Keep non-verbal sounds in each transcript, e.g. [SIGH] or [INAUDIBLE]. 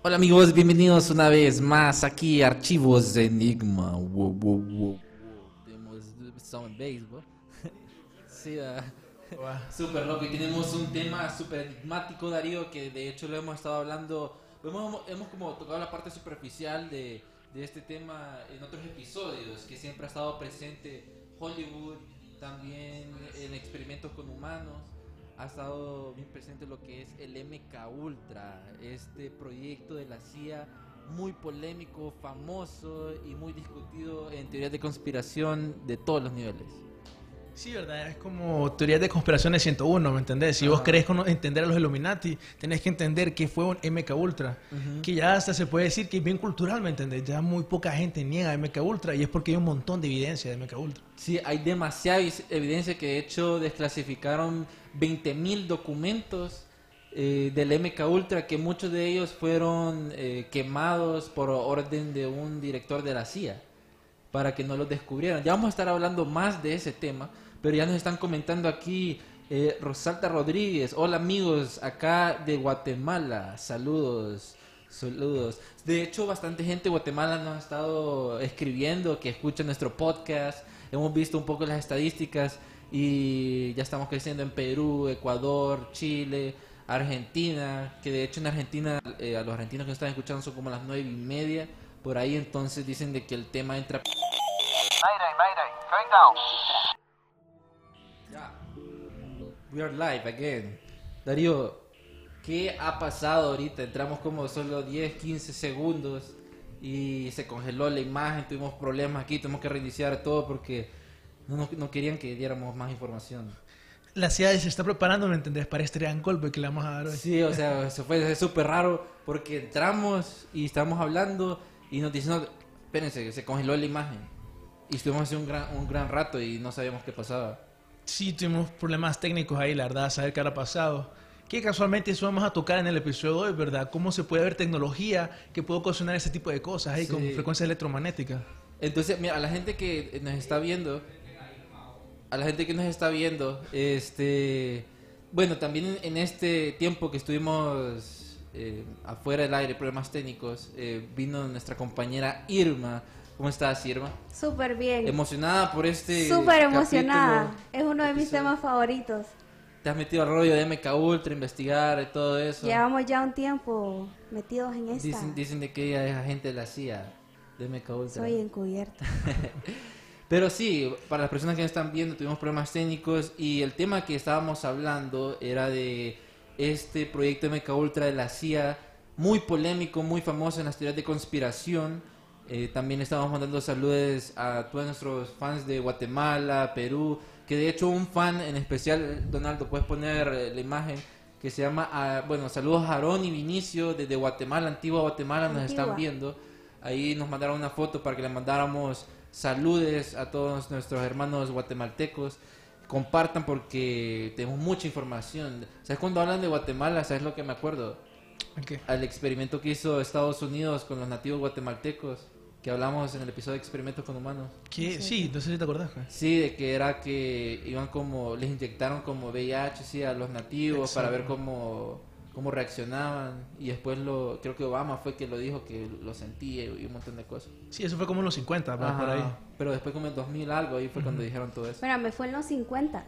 Hola amigos, bienvenidos una vez más aquí a Archivos Enigma. Wow, wow, wow. [LAUGHS] Sí, ah, súper loco. Y tenemos un tema súper enigmático, Darío, que de hecho lo hemos estado hablando. Hemos, hemos como tocado la parte superficial de, de este tema en otros episodios, que siempre ha estado presente Hollywood, también en experimentos con humanos ha estado bien presente lo que es el MK Ultra, este proyecto de la CIA muy polémico, famoso y muy discutido en teorías de conspiración de todos los niveles. Sí, verdad, es como teorías de conspiraciones 101, ¿me entendés? Si vos querés entender a los Illuminati, tenés que entender que fue un MK Ultra, que ya hasta se puede decir que es bien cultural, ¿me entendés? Ya muy poca gente niega MK Ultra y es porque hay un montón de evidencia de MK Ultra. Sí, hay demasiada evidencia que de hecho desclasificaron 20.000 documentos eh, del MK Ultra que muchos de ellos fueron eh, quemados por orden de un director de la CIA para que no los descubrieran. Ya vamos a estar hablando más de ese tema, pero ya nos están comentando aquí eh, Rosalta Rodríguez. Hola amigos, acá de Guatemala. Saludos. Saludos. De hecho, bastante gente de Guatemala nos ha estado escribiendo que escucha nuestro podcast. Hemos visto un poco las estadísticas y ya estamos creciendo en Perú, Ecuador, Chile, Argentina. Que de hecho en Argentina, eh, a los argentinos que nos están escuchando son como las nueve y media. Por ahí entonces dicen de que el tema entra Mayday, mayday, going down. We are live again. Darío, ¿qué ha pasado ahorita? Entramos como solo 10, 15 segundos y se congeló la imagen, tuvimos problemas aquí, tuvimos que reiniciar todo porque no, no querían que diéramos más información. La CIA se está preparando, ¿me entendés? Para este gran golpe que le vamos a dar hoy. Sí, o sea, se fue súper raro porque entramos y estábamos hablando y nos dicen, no, espérense, se congeló la imagen. Y estuvimos así un gran, un gran rato y no sabíamos qué pasaba. Sí, tuvimos problemas técnicos ahí, la verdad, a saber qué habrá pasado. Que casualmente eso vamos a tocar en el episodio de hoy, ¿verdad? Cómo se puede ver tecnología que puede ocasionar ese tipo de cosas ahí Sí. con frecuencia electromagnética. Entonces, mira, a la gente que nos está viendo, a la gente que nos está viendo, este, bueno, también en, este tiempo que estuvimos eh, afuera del aire, problemas técnicos, eh, vino nuestra compañera Irma. ¿Cómo estás, Irma? Súper bien. Emocionada por este. Súper emocionada. Es uno de mis temas favoritos. Te has metido al rollo de MK Ultra, investigar y todo eso. Llevamos ya un tiempo metidos en esta. Dicen, dicen de que ella es agente de la CIA, de MK Ultra. Soy encubierta. [LAUGHS] Pero sí, para las personas que nos están viendo, tuvimos problemas técnicos y el tema que estábamos hablando era de este proyecto MK Ultra de la CIA, muy polémico, muy famoso en las teorías de conspiración. Eh, también estábamos mandando saludos a todos nuestros fans de Guatemala, Perú, que de hecho un fan en especial, Donaldo, puedes poner eh, la imagen, que se llama, ah, bueno, saludos a Aarón y Vinicio desde Guatemala, Antigua Guatemala, nos están Antigua. viendo. Ahí nos mandaron una foto para que le mandáramos saludes a todos nuestros hermanos guatemaltecos. Compartan porque tenemos mucha información. ¿Sabes cuando hablan de Guatemala? ¿Sabes lo que me acuerdo? Ok. Al experimento que hizo Estados Unidos con los nativos guatemaltecos, que hablamos en el episodio de experimentos con humanos. ¿Qué? Sí, no sé si te acordás. Sí, de que era que iban como, les inyectaron como VIH sí, a los nativos para ver cómo, cómo reaccionaban. Y después lo, creo que Obama fue que lo dijo, que lo sentía y un montón de cosas. Sí, eso fue como en los 50, va, por Ajá, ahí. Pero después como en 2000 algo, ahí fue cuando dijeron todo eso. Bueno, me fue en los 50.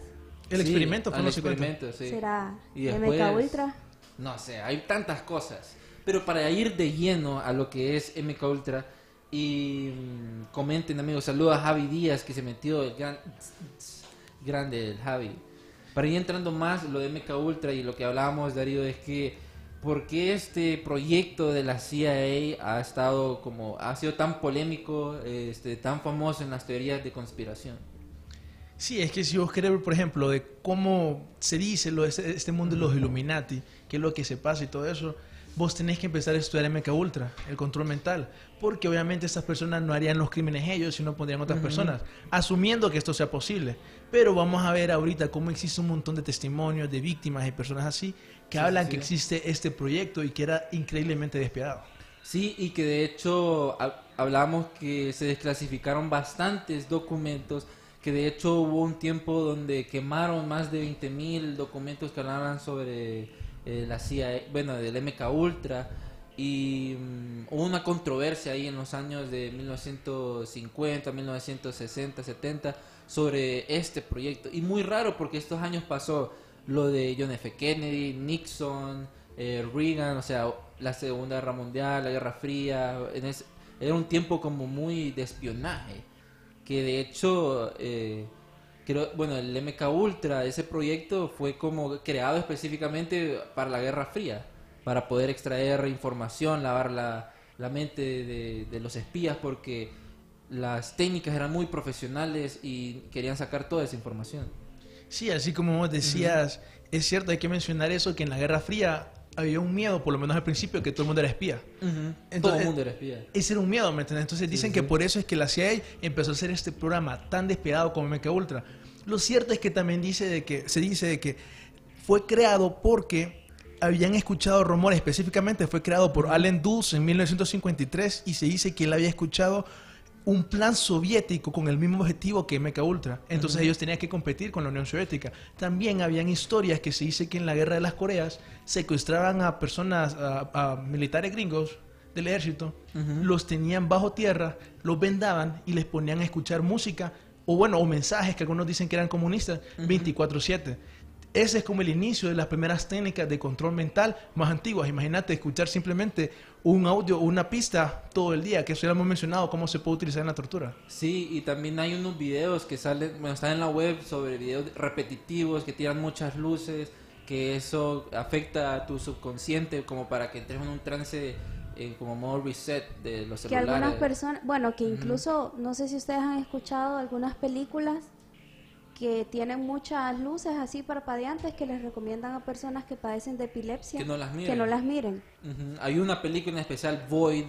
El Sí, experimento fue en los 50. experimento, sí. ¿Será Y después- MK Ultra? No sé, hay tantas cosas. Pero para ir de lleno a lo que es MK Ultra y mm, comenten amigos, saludos a Javi Díaz que se metió el gran, grande el Javi. Para ir entrando más lo de MK Ultra y lo que hablábamos Darío es que ¿por qué este proyecto de la CIA ha estado como ha sido tan polémico, este tan famoso en las teorías de conspiración? Sí, es que si vos querés ver, por ejemplo, de cómo se dice lo este, este mundo de los Illuminati, qué es lo que se pasa y todo eso, vos tenés que empezar a estudiar MK Ultra, el control mental, porque obviamente estas personas no harían los crímenes ellos, sino pondrían otras personas, asumiendo que esto sea posible. Pero vamos a ver ahorita cómo existe un montón de testimonios de víctimas y personas así que Sí, hablan sí. que existe este proyecto y que era increíblemente despiadado. Sí, y que de hecho ha- hablamos que se desclasificaron bastantes documentos, que de hecho hubo un tiempo donde quemaron más de 20.000 documentos que hablaban sobre eh, la CIA, bueno, del MK Ultra, y mm, hubo una controversia ahí en los años de 1950, 1960, 70 sobre este proyecto. Y muy raro porque estos años pasó lo de John F. Kennedy, Nixon, eh, Reagan, o sea, la Segunda Guerra Mundial, la Guerra Fría, en ese- era un tiempo como muy de espionaje, que de hecho, eh, creo, bueno, el MK Ultra, ese proyecto fue como creado específicamente para la Guerra Fría, para poder extraer información, lavar la, la mente de, de los espías, porque las técnicas eran muy profesionales y querían sacar toda esa información. Sí, así como vos decías, es cierto, hay que mencionar eso, que en la Guerra Fría había un miedo, por lo menos al principio, que todo el mundo era espía. Todo Entonces- el mundo era espía. Ese era un miedo, ¿me entiendes? Entonces dicen que por eso es que la CIA empezó a hacer este programa tan despiadado como MK Ultra. Lo cierto es que también dice de que, se dice de que fue creado porque habían escuchado rumores, específicamente fue creado por Allen Dulles en 1953 y se dice que él había escuchado un plan soviético con el mismo objetivo que MK Ultra. Entonces ellos tenían que competir con la Unión Soviética. También habían historias que se dice que en la Guerra de las Coreas secuestraban a personas, a, a militares gringos del ejército, los tenían bajo tierra, los vendaban y les ponían a escuchar música o bueno, o mensajes que algunos dicen que eran comunistas 24/7. Ese es como el inicio de las primeras técnicas de control mental más antiguas. Imagínate escuchar simplemente un audio o una pista todo el día, que eso ya hemos mencionado, cómo se puede utilizar en la tortura. Sí, y también hay unos videos que salen, bueno, están en la web sobre videos repetitivos que tiran muchas luces, que eso afecta a tu subconsciente como para que entres en un trance eh, como modo reset de los Que celulares. algunas personas, bueno, que incluso, no sé si ustedes han escuchado algunas películas que tienen muchas luces así parpadeantes que les recomiendan a personas que padecen de epilepsia Que no las que miren. no las miren. Hay una película en especial, Void,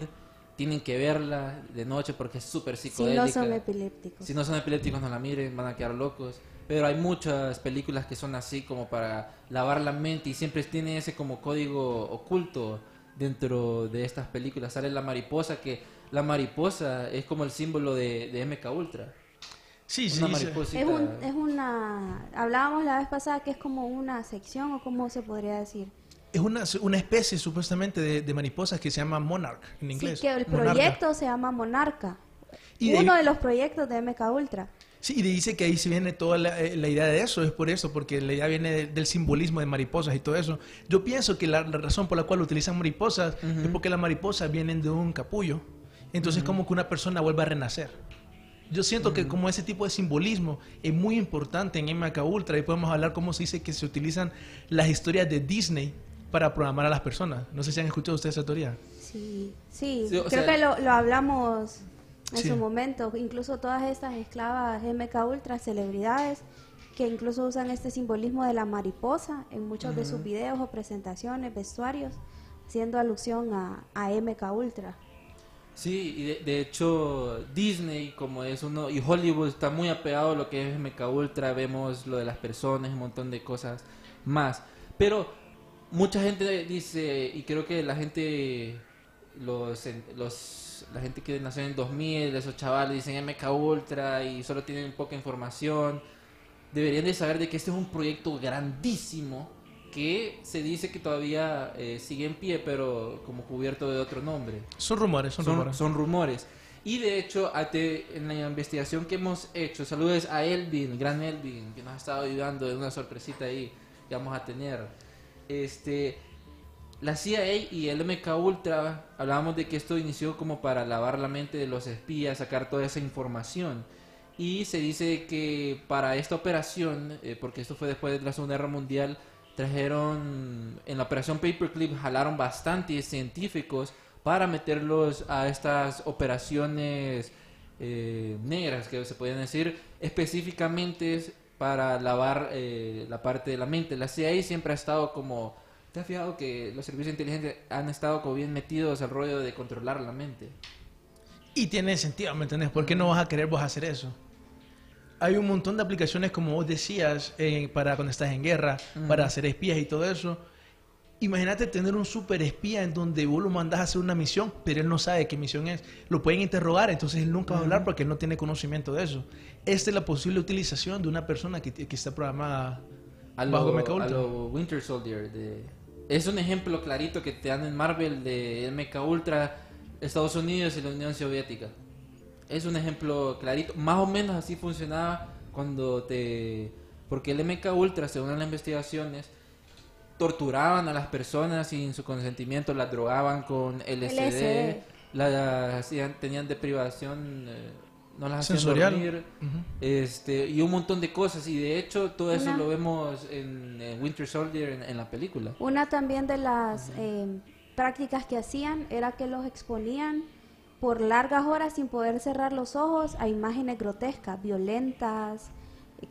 tienen que verla de noche porque es súper Si psicodélica. no son epilépticos. Si no son epilépticos, no la miren, van a quedar locos. Pero hay muchas películas que son así como para lavar la mente y siempre tiene ese como código oculto dentro de estas películas. Sale la mariposa, que la mariposa es como el símbolo de, de MK Ultra. Sí, sí, Una sí. mariposita. Es, un, es una... Hablábamos la vez pasada que es como una sección o cómo se podría decir. Es una, una especie supuestamente de, de mariposas que se llama monarch en inglés. Sí, que el monarca. proyecto se llama Monarca. Y de- Uno de los proyectos de MK Ultra. Sí, y dice que ahí se viene toda la, eh, la idea de eso, es por eso, porque la idea viene de- del simbolismo de mariposas y todo eso. Yo pienso que la, la razón por la cual utilizan mariposas es porque las mariposas vienen de un capullo. Entonces como que una persona vuelve a renacer. Yo siento que como ese tipo de simbolismo es muy importante en MK Ultra y podemos hablar cómo se dice que se utilizan las historias de Disney para programar a las personas. No sé si han escuchado ustedes esa teoría. Sí, sí, Sí, creo sea- que lo, lo hablamos en Sí. su momento. Incluso todas estas esclavas MK Ultra, celebridades, que incluso usan este simbolismo de la mariposa en muchos de sus videos o presentaciones, vestuarios, haciendo alusión a, a MK Ultra. Sí, y de, de hecho Disney como es uno y Hollywood está muy apegado a lo que es MK Ultra, vemos lo de las personas, un montón de cosas más. Pero mucha gente dice y creo que la gente los los la gente que nació en 2000, esos chavales dicen MK Ultra y solo tienen poca información. Deberían de saber de que este es un proyecto grandísimo que se dice que todavía eh, sigue en pie, pero como cubierto de otro nombre Son rumores, son, son, rumores. son rumores. Y de hecho, en la investigación que hemos hecho, saludos a Elvin, gran Elvin, que nos ha estado ayudando de una sorpresita ahí que vamos a tener. Este, la CIA y el MK Ultra, hablábamos de que esto inició como para lavar la mente de los espías, sacar toda esa información. Y se dice que para esta operación, eh, porque esto fue después de la Segunda Guerra Mundial, trajeron, en la operación Paperclip, jalaron bastantes científicos para meterlos a estas operaciones eh, negras, que se pueden decir, específicamente para lavar eh, la parte de la mente. La CIA siempre ha estado como... ¿Te has fijado que los servicios inteligentes han estado como bien metidos al rollo de controlar la mente? Y tiene sentido, ¿me entendés? ¿Por qué no vas a querer vos hacer eso? Hay un montón de aplicaciones, como vos decías, eh, para cuando estás en guerra, para hacer espías y todo eso. Imagínate tener un super espía en donde vos lo mandás a hacer una misión, pero él no sabe qué misión es. Lo pueden interrogar, entonces él nunca va a hablar porque él no tiene conocimiento de eso. Esta es la posible utilización de una persona que, que está programada a bajo lo, MK a Ultra. lo Winter Soldier. De... Es un ejemplo clarito que te dan en Marvel de MK Ultra, Estados Unidos y la Unión Soviética. Es un ejemplo clarito. Más o menos así funcionaba cuando te... Porque el MK Ultra, según las investigaciones, torturaban a las personas sin su consentimiento, las drogaban con LSD, LSD. las tenían deprivación, eh, no las hacían Sensorial. dormir, este, y un montón de cosas. Y de hecho, todo eso Una- lo vemos en, en Winter Soldier, en, en la película. Una también de las eh, prácticas que hacían era que los exponían por largas horas sin poder cerrar los ojos a imágenes grotescas, violentas,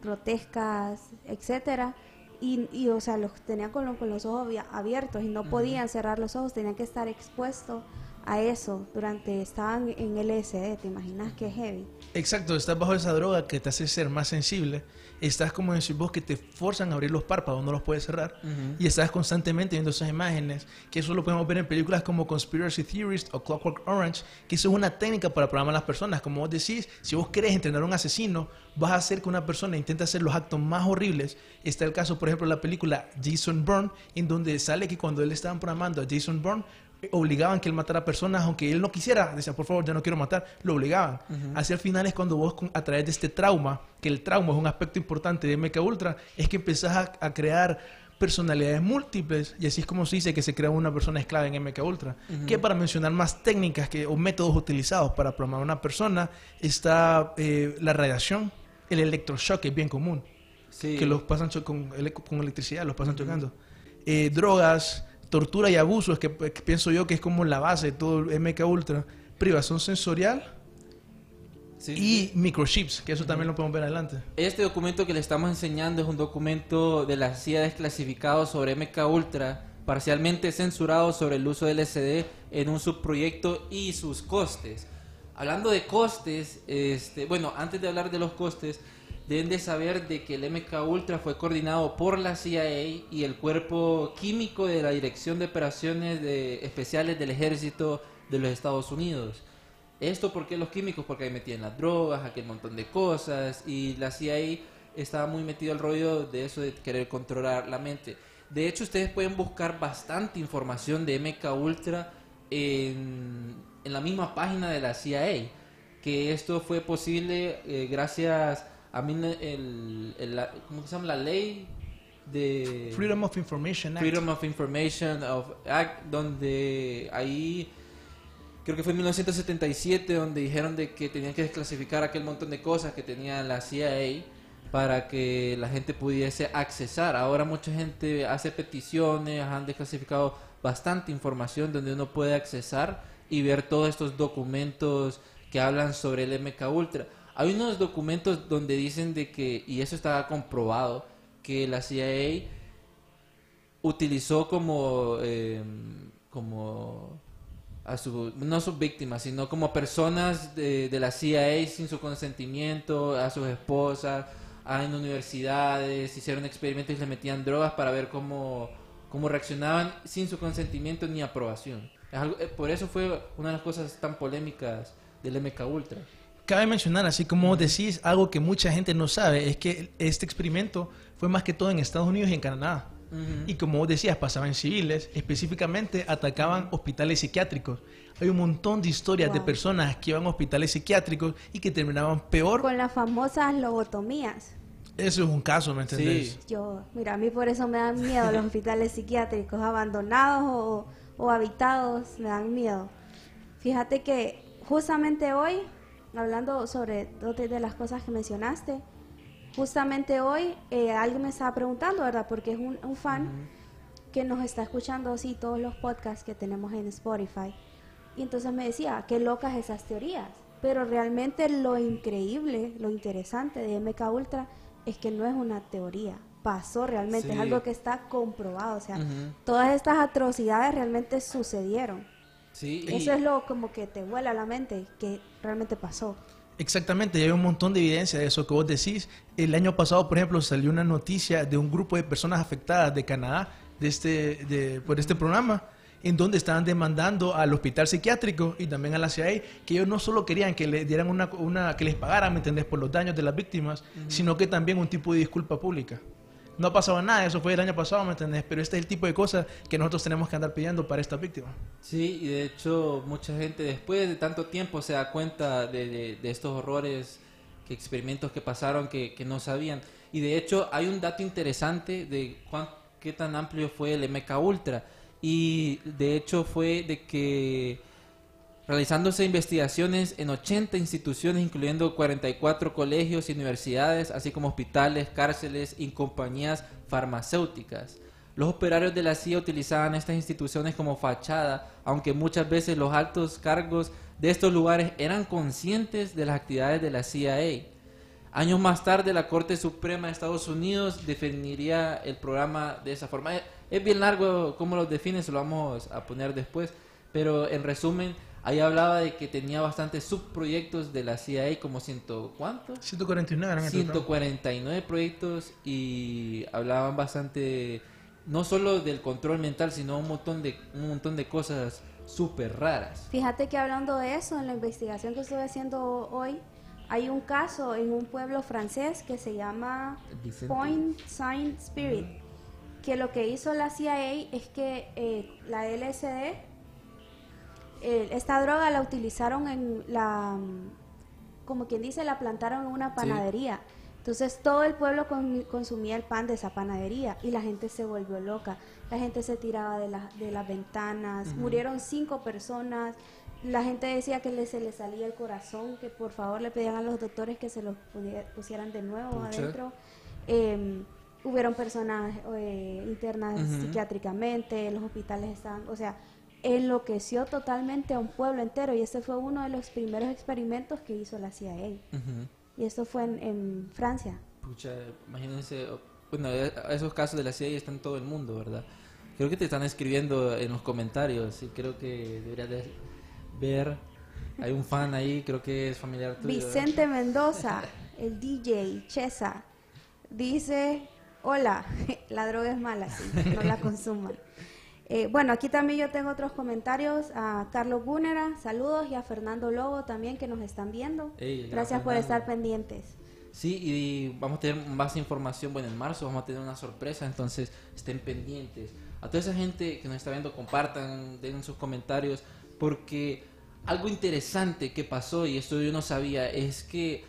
grotescas, etcétera. Y, y, o sea, los tenían con, lo- con los ojos abiertos y no podían cerrar los ojos, tenían que estar expuestos a eso durante, estaban en LSD, ¿te imaginas qué heavy? Exacto, estás bajo esa droga que te hace ser más sensible. Estás como decir vos que te forzan a abrir los párpados, no los puedes cerrar. Y estás constantemente viendo esas imágenes, que eso lo podemos ver en películas como Conspiracy Theorist o Clockwork Orange, que eso es una técnica para programar a las personas. Como vos decís, si vos querés entrenar a un asesino, vas a hacer que una persona intente hacer los actos más horribles. Está el caso, por ejemplo, de la película Jason Bourne, en donde sale que cuando él estaban programando a Jason Bourne, obligaban que él matara personas aunque él no quisiera, decía por favor ya no quiero matar, lo obligaban. Hacia el final es cuando vos a través de este trauma, que el trauma es un aspecto importante de MK Ultra, es que empezás a, a crear personalidades múltiples y así es como se dice que se crea una persona esclava en MK Ultra. Que para mencionar más técnicas que, o métodos utilizados para programar a una persona está eh, la radiación, el electroshock que es bien común Sí. que los pasan con, con electricidad, los pasan chocando. Eh, drogas, tortura y abusos, que, que pienso yo que es como la base de todo el MK Ultra. Privación sensorial Sí, y sí. microchips, que eso también lo podemos ver adelante. Este documento que le estamos enseñando es un documento de la CIA desclasificado sobre MK Ultra, parcialmente censurado sobre el uso del LSD en un subproyecto y sus costes. Hablando de costes, este, bueno, antes de hablar de los costes, deben de saber de que el MK Ultra fue coordinado por la CIA y el cuerpo químico de la Dirección de Operaciones de- Especiales del Ejército de los Estados Unidos. Esto porque los químicos, porque ahí metían las drogas, aquel montón de cosas, y la CIA estaba muy metido al rollo de eso de querer controlar la mente. De hecho, ustedes pueden buscar bastante información de MK Ultra en, en la misma página de la CIA, que esto fue posible eh, gracias a mí el, el- ¿cómo se llama? la ley de Freedom of Information Act. Freedom of Information of Act, donde ahí creo que fue en 1977 donde dijeron de que tenían que desclasificar aquel montón de cosas que tenía la CIA para que la gente pudiese accesar. Ahora mucha gente hace peticiones, han desclasificado bastante información donde uno puede accesar y ver todos estos documentos que hablan sobre el MK Ultra. Hay unos documentos donde dicen de que, y eso está comprobado, que la CIA utilizó como eh, como a no sus víctimas sino como personas de, la CIA sin su consentimiento a sus esposas a, en universidades hicieron experimentos y le metían drogas para ver cómo cómo reaccionaban sin su consentimiento ni aprobación. Eh, por eso fue una de las cosas tan polémicas del MK Ultra Cabe mencionar, así como decís, algo que mucha gente no sabe, es que este experimento fue más que todo en Estados Unidos y en Canadá. Y como vos decías, pasaba en civiles, específicamente atacaban hospitales psiquiátricos. Hay un montón de historias de Wow. personas que iban a hospitales psiquiátricos y que terminaban peor. Con las famosas lobotomías. Eso es un caso, ¿me entendés? Sí. Yo, mira, a mí por eso me dan miedo los hospitales psiquiátricos abandonados o, o habitados, me dan miedo. Fíjate que justamente hoy, hablando sobre dos de las cosas que mencionaste, justamente hoy eh, alguien me estaba preguntando, ¿verdad? Porque es un, un fan que nos está escuchando así todos los podcasts que tenemos en Spotify. Y entonces me decía, qué locas esas teorías. Pero realmente lo increíble, lo interesante de MK Ultra es que no es una teoría. Pasó realmente, Sí. es algo que está comprobado. O sea, todas estas atrocidades realmente sucedieron. Sí, Eso es lo como que te vuela a la mente, que realmente pasó. Exactamente, y hay un montón de evidencia de eso que vos decís. El año pasado, por ejemplo, salió una noticia de un grupo de personas afectadas de Canadá de este, de, por este programa, en donde estaban demandando al hospital psiquiátrico y también a la CIA, que ellos no solo querían que le dieran una, una que les pagaran, ¿me entendés?, por los daños de las víctimas, sino que también un tipo de disculpa pública. No ha nada, eso fue el año pasado, ¿me entendés? Pero este es el tipo de cosas que nosotros tenemos que andar pidiendo para estas víctimas. Sí, y de hecho mucha gente después de tanto tiempo se da cuenta de estos horrores, que experimentos que pasaron que, que no sabían. Y de hecho hay un dato interesante de cuán, qué tan amplio fue el MK Ultra. Y de hecho fue de que realizándose investigaciones en 80 instituciones, incluyendo 44 colegios y universidades, así como hospitales, cárceles y compañías farmacéuticas. Los operarios de la CIA utilizaban estas instituciones como fachada, aunque muchas veces los altos cargos de estos lugares eran conscientes de las actividades de la CIA. Años más tarde, la Corte Suprema de Estados Unidos definiría el programa de esa forma. Es- bien largo cómo lo define, se lo vamos a poner después, pero en resumen, ahí hablaba de que tenía bastantes subproyectos de la CIA, como ciento, ¿cuántos? 149 eran en total. 149 proyectos y hablaban bastante, no solo del control mental, sino un montón de, un montón de cosas súper raras. Fíjate que hablando de eso, en la investigación que estuve haciendo hoy, hay un caso en un pueblo francés que se llama Vicente. Point Saint Spirit, que lo que hizo la CIA es que eh, la LSD, eh, esta droga la utilizaron en la, mm, como quien dice, la plantaron en una panadería. Entonces todo el pueblo con- consumía el pan de esa panadería y la gente se volvió loca. La gente se tiraba de, la- de las ventanas, murieron cinco personas. La gente decía que le, se le salía el corazón, que por favor le pedían a los doctores que se los pusieran de nuevo Pucha. adentro. Eh, hubieron personas eh, internas psiquiátricamente, los hospitales estaban, o sea, enloqueció totalmente a un pueblo entero y este fue uno de los primeros experimentos que hizo la CIA. Ujú. Y esto fue en, en Francia. Pucha, imagínense, bueno, e- esos casos de la CIA están en todo el mundo, ¿verdad? Creo que te están escribiendo en los comentarios y creo que deberías de ver. Hay un fan ahí, creo que es familiar tuyo. Vicente Mendoza, el DJ Chesa, dice, hola, [LAUGHS] la droga es mala, sí, no la consuman. Eh, bueno, aquí también yo tengo otros comentarios a Carlos Búnera, saludos, y a Fernando Lobo también que nos están viendo. Ey, gran Gracias por estar pendientes. Sí, y vamos a tener más información, bueno, en marzo vamos a tener una sorpresa, entonces estén pendientes. A toda esa gente que nos está viendo, compartan, den sus comentarios, porque algo interesante que pasó, y esto yo no sabía, es que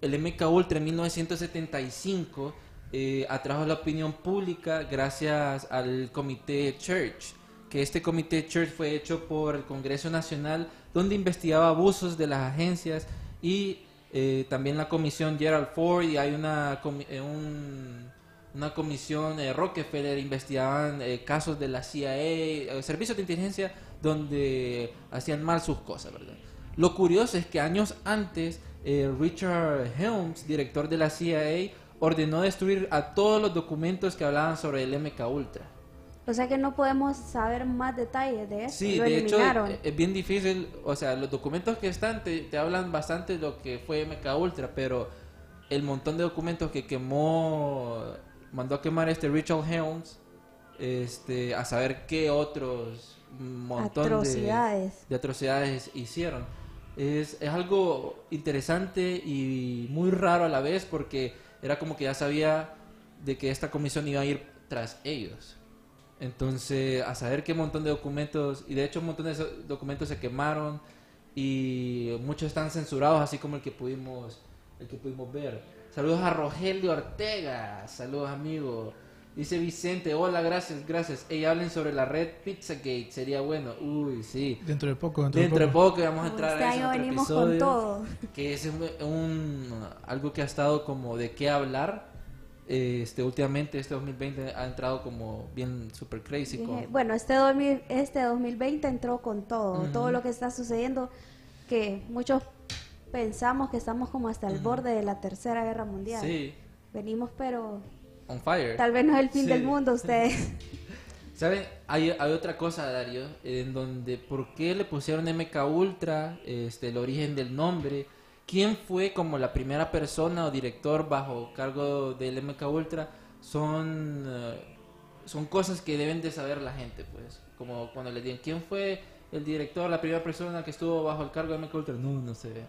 el MK Ultra en 1975 eh, atrajo la opinión pública gracias al comité Church, que este comité Church fue hecho por el Congreso Nacional, donde investigaba abusos de las agencias y eh, también la comisión Gerald Ford y hay una, eh, un- una comisión eh, Rockefeller, investigaban casos de la CIA, servicios de inteligencia donde hacían mal sus cosas, ¿verdad? Lo curioso es que años antes, Richard Helms, director de la CIA, ordenó destruir a todos los documentos que hablaban sobre el MK Ultra. O sea que no podemos saber más detalles de eso. Sí, Lo de hecho eliminaron. eh, es bien difícil, o sea, los documentos que están te, te hablan bastante de lo que fue MK Ultra, pero el montón de documentos que quemó, mandó a quemar este Richard Helms, este, a saber qué otros montón de- Atrocidades. de atrocidades hicieron. Es, es algo interesante y muy raro a la vez porque era como que ya sabía de que esta comisión iba a ir tras ellos. Entonces, a saber qué montón de documentos, y de hecho un montón de documentos se quemaron y muchos están censurados, así como el que pudimos, el que pudimos ver. Saludos a Rogelio Ortega. Saludos, amigo. Dice Vicente, hola, gracias, gracias. Ey, hablen sobre la red Pizzagate, sería bueno. Uy, sí. Dentro de poco, dentro, Dentro de de poco. poco vamos a entrar Este a ese año otro venimos con episodio, todo. Que es un, un- algo que ha estado como de qué hablar. Este, últimamente, este 2020 ha entrado como bien super crazy. Dije, con- bueno, este, 2000 este 2020 entró con todo, todo lo que está sucediendo, que muchos pensamos que estamos como hasta el borde de la tercera guerra mundial. Sí, Venimos, pero on fire. tal vez no es el fin Sí. del mundo ustedes. [LAUGHS] ¿Saben? Hay, hay otra cosa, Dario, en donde por qué le pusieron MK Ultra, este, el origen del nombre, quién fue como la primera persona o director bajo cargo del MK Ultra, son, eh, son cosas que deben de saber la gente, pues. Como cuando le digan, ¿quién fue el director, la primera persona que estuvo bajo el cargo de MK Ultra? No, no se ve.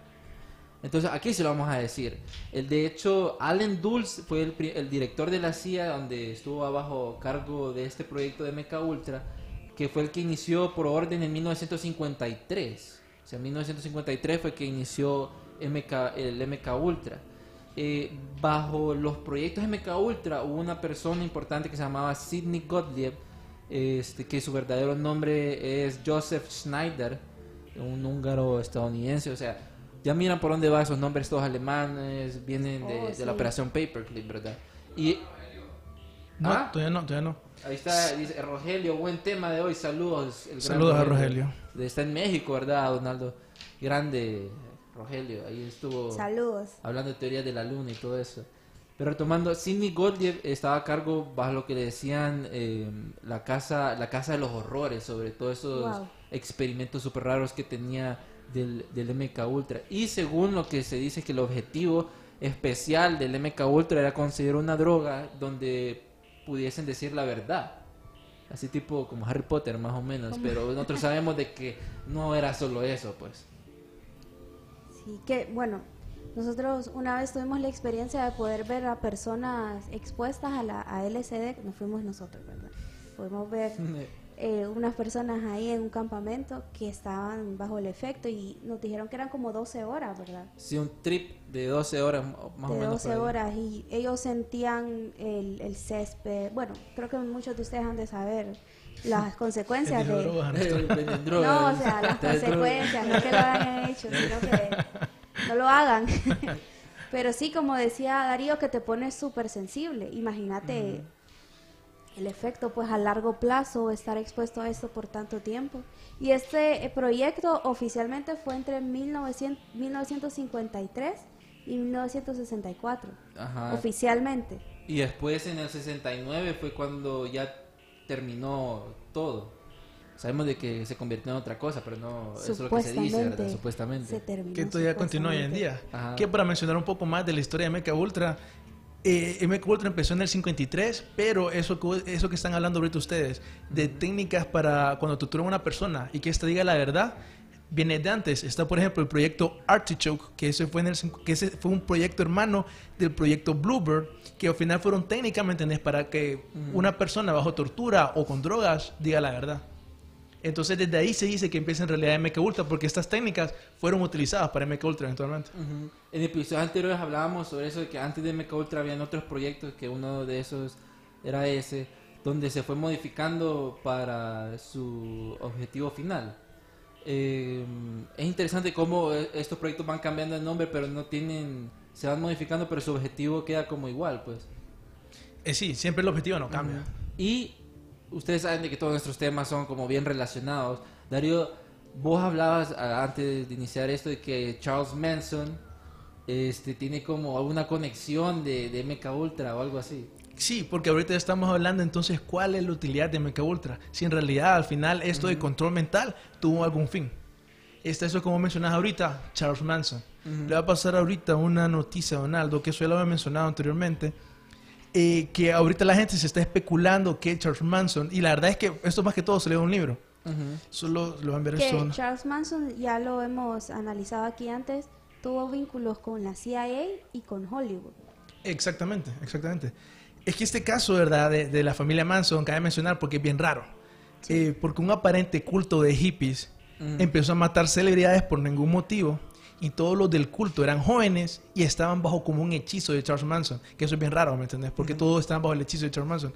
Entonces aquí se lo vamos a decir. El de hecho, Allen Dulles fue el, el director de la CIA donde estuvo abajo cargo de este proyecto de MK Ultra, que fue el que inició por orden en 1953. O sea, en 1953 fue que inició MK, el MK Ultra. Eh, bajo los proyectos MK Ultra hubo una persona importante que se llamaba Sidney Gottlieb, este, que su verdadero nombre es Joseph Schneider, un húngaro estadounidense, o sea, ya miran por dónde van esos nombres todos alemanes, vienen de, Oh, de sí. la operación Paperclip, ¿verdad? Y No, ¿Ah? todavía no, todavía no. ahí está, dice Rogelio, buen tema de hoy, saludos. el gran Saludos a Rogelio. Está en México, ¿verdad, Donaldo? Grande Rogelio, ahí estuvo Saludos. hablando de teorías de la luna y todo eso. Pero retomando, Sidney Gottlieb estaba a cargo bajo lo que le decían eh, la casa la casa de los horrores, sobre todos esos Wow. experimentos super raros que tenía del, del MK Ultra. Y según lo que se dice que el objetivo especial del MK Ultra era conseguir una droga donde pudiesen decir la verdad. Así tipo como Harry Potter más o menos, pero nosotros sabemos de que no era solo eso, pues. Sí, que bueno, nosotros una vez tuvimos la experiencia de poder ver a personas expuestas a la a LSD, no fuimos nosotros, ¿verdad? Pudimos ver [LAUGHS] eh, unas personas ahí en un campamento que estaban bajo el efecto y nos dijeron que eran como 12 horas, ¿verdad? Sí, un trip de 12 horas más o de menos. 12 por ahí. horas y ellos sentían el, el césped. Bueno, creo que muchos de ustedes han de saber las [LAUGHS] consecuencias de... [LAUGHS] [LAUGHS] No, drogas. o sea, las consecuencias, no que lo hayan hecho, sino que no lo hagan. Pero sí, como decía Darío, que te pones súper sensible. Imagínate el efecto, pues a largo plazo, estar expuesto a esto por tanto tiempo. Y este eh, proyecto oficialmente fue entre 1900 1953 y 1964, Ajá. oficialmente. Y después en el 69 fue cuando ya terminó todo. Sabemos de que se convirtió en otra cosa, pero no eso es lo que se dice, ¿verdad? Se Supuestamente. terminó. que todavía continúa hoy en día. Ajá. Que para mencionar un poco más de la historia de MK Ultra, eh, MK Ultra empezó en el 53, pero eso que, eso que están hablando ahorita ustedes, de técnicas para cuando torturan a una persona y que ésta diga la verdad, viene de antes. Está, por ejemplo, el proyecto Artichoke, que ese fue, en el, que ese fue un proyecto hermano del proyecto Bluebird, que al final fueron técnicas, ¿me entendés?, para que una persona bajo tortura o con drogas diga la verdad. Entonces desde ahí se dice que empieza en realidad MK Ultra porque estas técnicas fueron utilizadas para MK Ultra eventualmente. Ujú. En episodios anteriores hablábamos sobre eso de que antes de MK Ultra habían otros proyectos que uno de esos era ese, donde se fue modificando para su objetivo final. Eh, es interesante cómo eh, estos proyectos van cambiando de nombre, pero no tienen, se van modificando, pero su objetivo queda como igual, pues. Eh, sí, siempre el objetivo no cambia. Y ustedes saben de que todos nuestros temas son como bien relacionados. Darío, vos hablabas ah, antes de iniciar esto de que Charles Manson este, tiene como alguna conexión de, de MK Ultra o algo así. Sí, porque ahorita estamos hablando entonces cuál es la utilidad de MK Ultra. Si en realidad al final esto de control mental tuvo algún fin. Este, eso como mencionas ahorita, Charles Manson. Le va a pasar ahorita una noticia a Donaldo, que eso ya lo había mencionado anteriormente, eh, que ahorita la gente se está especulando que Charles Manson, y la verdad es que esto más que todo se lee en un libro. Solo lo van a ver Que eso. Charles Manson, ya lo hemos analizado aquí antes, tuvo vínculos con la CIA y con Hollywood. Exactamente, exactamente. Es que este caso, ¿verdad? De, de la familia Manson, cabe mencionar porque es bien raro. Eh, porque un aparente culto de hippies empezó a matar celebridades por ningún motivo y todos los del culto eran jóvenes y estaban bajo como un hechizo de Charles Manson, que eso es bien raro, ¿me entendés? Porque todos estaban bajo el hechizo de Charles Manson.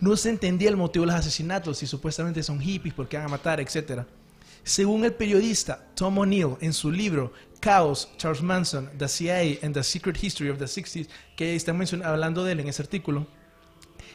No se entendía el motivo de los asesinatos, si supuestamente son hippies, porque van a matar, etcétera. Según el periodista Tom O'Neill en su libro Chaos, Charles Manson, The CIA and the Secret History of the 60s, que mencion- hablando de él en ese artículo,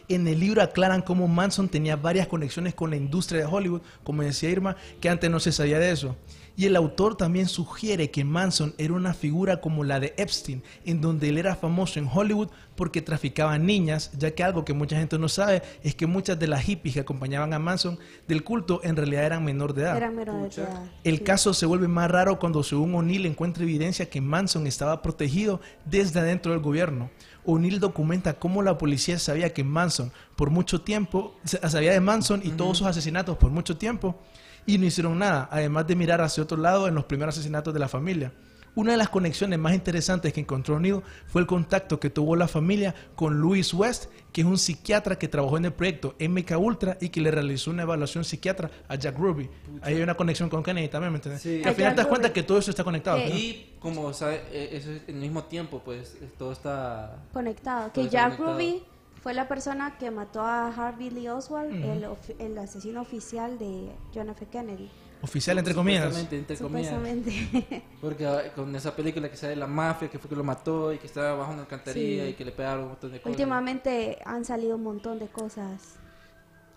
en el libro aclaran cómo Manson tenía varias conexiones con la industria de Hollywood, como decía Irma, que antes no se sabía de eso. Y el autor también sugiere que Manson era una figura como la de Epstein, en donde él era famoso en Hollywood porque traficaba niñas, ya que algo que mucha gente no sabe es que muchas de las hippies que acompañaban a Manson del culto en realidad eran menor de edad. De. El sí. caso se vuelve más raro cuando según O'Neill encuentra evidencia que Manson estaba protegido desde adentro del gobierno. O'Neill documenta cómo la policía sabía que Manson por mucho tiempo, sa- sabía de Manson y todos sus asesinatos por mucho tiempo y no hicieron nada, además de mirar hacia otro lado en los primeros asesinatos de la familia. Una de las conexiones más interesantes que encontró O'Neill fue el contacto que tuvo la familia con Louis West, que es un psiquiatra que trabajó en el proyecto MK Ultra y que le realizó una evaluación psiquiatra a Jack Ruby. Ahí hay una conexión con Kennedy también, ¿me entiendes? Sí. Que al final Jack te das cuenta Ruby. que todo eso está conectado. Que- ¿no? Y como sabe, eh, eso es en el mismo tiempo, pues eh, todo está... Conectado. Todo Que está Jack conectado. Ruby fue la persona que mató a Harvey Lee Oswald, el, of- el asesino oficial de John F. Kennedy. Oficial, entre comillas. Supuestamente, entre comillas. [LAUGHS] Porque ah, con esa película que sale la mafia, que fue que lo mató y que estaba bajo una alcantarilla Sí. y que le pegaron un montón de cosas. Últimamente han salido un montón de cosas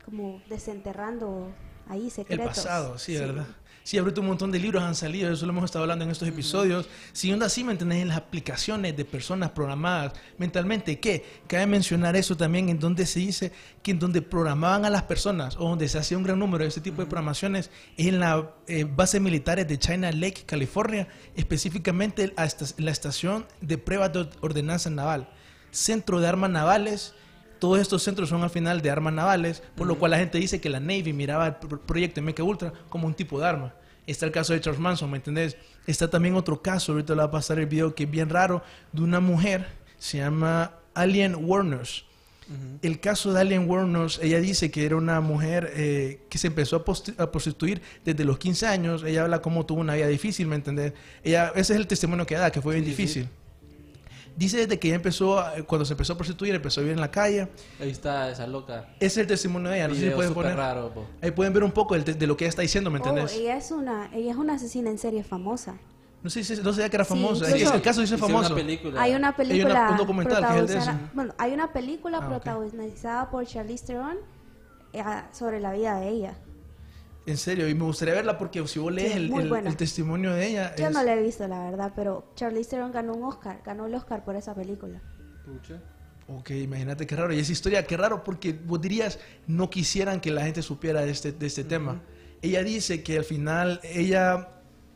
como desenterrando ahí El secretos. pasado, sí, ¿verdad? Sí, ahorita un montón de libros han salido, eso lo hemos estado hablando en estos episodios. Siguiendo así, ¿me entendés? En las aplicaciones de personas programadas mentalmente, que cabe mencionar eso también en donde se dice que en donde programaban a las personas o donde se hacía un gran número de este tipo de programaciones es en las bases militares de China Lake, California, específicamente la estación de pruebas de ordenanza naval, centro de armas navales. Todos estos centros son al final de armas navales, por lo cual la gente dice que la Navy miraba el pro- proyecto MK Ultra como un tipo de arma. Está el caso de Charles Manson, ¿me entendés? Está también otro caso, ahorita le va a pasar el video que es bien raro, de una mujer, se llama Alien Warners. El caso de Alien Warners, ella dice que era una mujer eh, que se empezó a, prostituir desde los 15 años. Ella habla cómo tuvo una vida difícil, ¿me entendés? Ella, ese es el testimonio que da, que fue bien sí, difícil. Dice desde que ella empezó, a- cuando se empezó a prostituir, empezó a vivir en la calle. Ahí está esa loca. Ese es el testimonio de ella, no sé si pueden poner. raro, po. Ahí pueden ver un poco te- de, lo que ella está diciendo, ¿me Oh, entendés? ella es una, ella es una asesina en serie famosa. No sé si no sabía que era Sí, famosa. que el caso dice famoso. una película. Hay una película un documental que es el de protagonizada- eso. bueno, hay una película Ah, protagonizada por Charlize Theron eh, sobre la vida de ella. En serio, y me gustaría verla porque si vos lees Sí, el, el- el testimonio de ella. Yo es- no la he visto, la verdad, pero Charlize Theron ganó un Oscar, ganó el Oscar por esa película. Pucha. Ok, imagínate qué raro. Y esa historia, qué raro, porque vos dirías, no quisieran que la gente supiera de este, de este tema. Ella dice que al final, ella,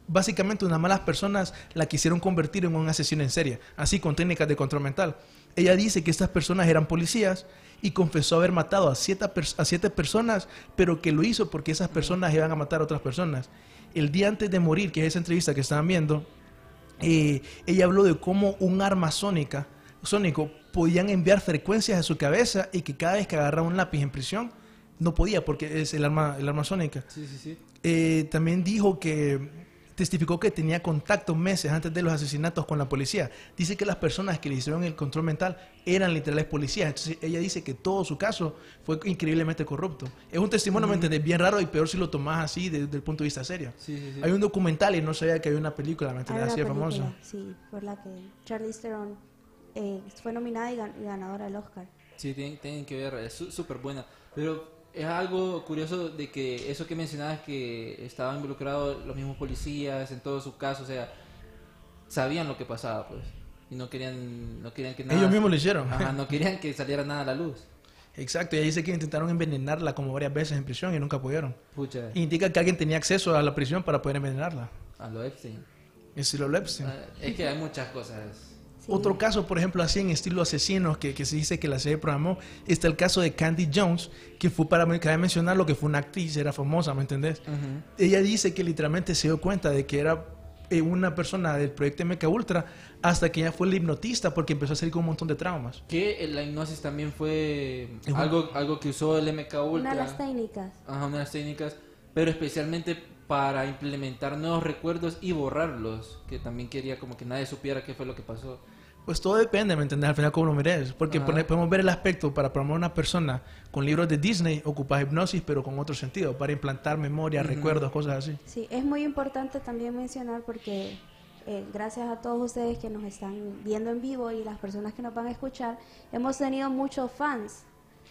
básicamente unas malas personas la quisieron convertir en un asesino en serie, así con técnicas de control mental. Ella dice que estas personas eran policías y confesó haber matado a siete, a siete personas, pero que lo hizo porque esas personas iban a matar a otras personas. El día antes de morir, que es esa entrevista que estaban viendo, eh, ella habló de cómo un arma sónica, sónico podían enviar frecuencias a su cabeza y que cada vez que agarraba un lápiz en prisión no podía porque es el arma, el arma sónica. Sí, sí, sí. Eh, también dijo que testificó que tenía contacto meses antes de los asesinatos con la policía. Dice que las personas que le hicieron el control mental eran literales policías. Entonces ella dice que todo su caso fue increíblemente corrupto. Es un testimonio, ¿me entendés? Bien raro y peor si lo tomás así desde el punto de vista serio. Sí, sí, sí. Hay un documental y no sabía que había una película, ¿me una Así de película, famosa. sí, por la que Charlize Theron eh, fue nominada y, gan- y ganadora del Oscar. Sí, tienen, tienen que ver, es su- súper buena. Pero es algo curioso de que eso que mencionabas que estaban involucrados los mismos policías en todo su caso, o sea, sabían lo que pasaba, pues. Y no querían, no querían que nada... Ellos mismos lo hicieron. Ajá, no [LAUGHS] querían que saliera nada a la luz. Exacto, y ella dice que intentaron envenenarla como varias veces en prisión y nunca pudieron. Pucha, Indica que alguien tenía acceso a la prisión para poder envenenarla. a lo Epstein. Es lo Epstein. Ah, Es que hay muchas cosas. Otro caso, por ejemplo, así en estilo asesinos, que, que se dice que la serie programó, está el caso de Candy Jones, que fue para, cabe mencionar lo que fue una actriz, era famosa, ¿me entendés? Ella dice que literalmente se dio cuenta de que era eh, una persona del proyecto MK Ultra hasta que ella fue la hipnotista porque empezó a salir con un montón de traumas. Que la hipnosis también fue algo, algo que usó el MK Ultra. Una de las técnicas. Ajá, una de las técnicas, pero especialmente para implementar nuevos recuerdos y borrarlos, que también quería como que nadie supiera qué fue lo que pasó. Pues todo depende, ¿me entiendes? Al final, cómo lo mires. Porque Ajá. podemos ver el aspecto para promover una persona con libros de Disney, ocupa hipnosis, pero con otro sentido, para implantar memoria, recuerdos, cosas así. Sí, es muy importante también mencionar porque eh, gracias a todos ustedes que nos están viendo en vivo y las personas que nos van a escuchar, hemos tenido muchos fans.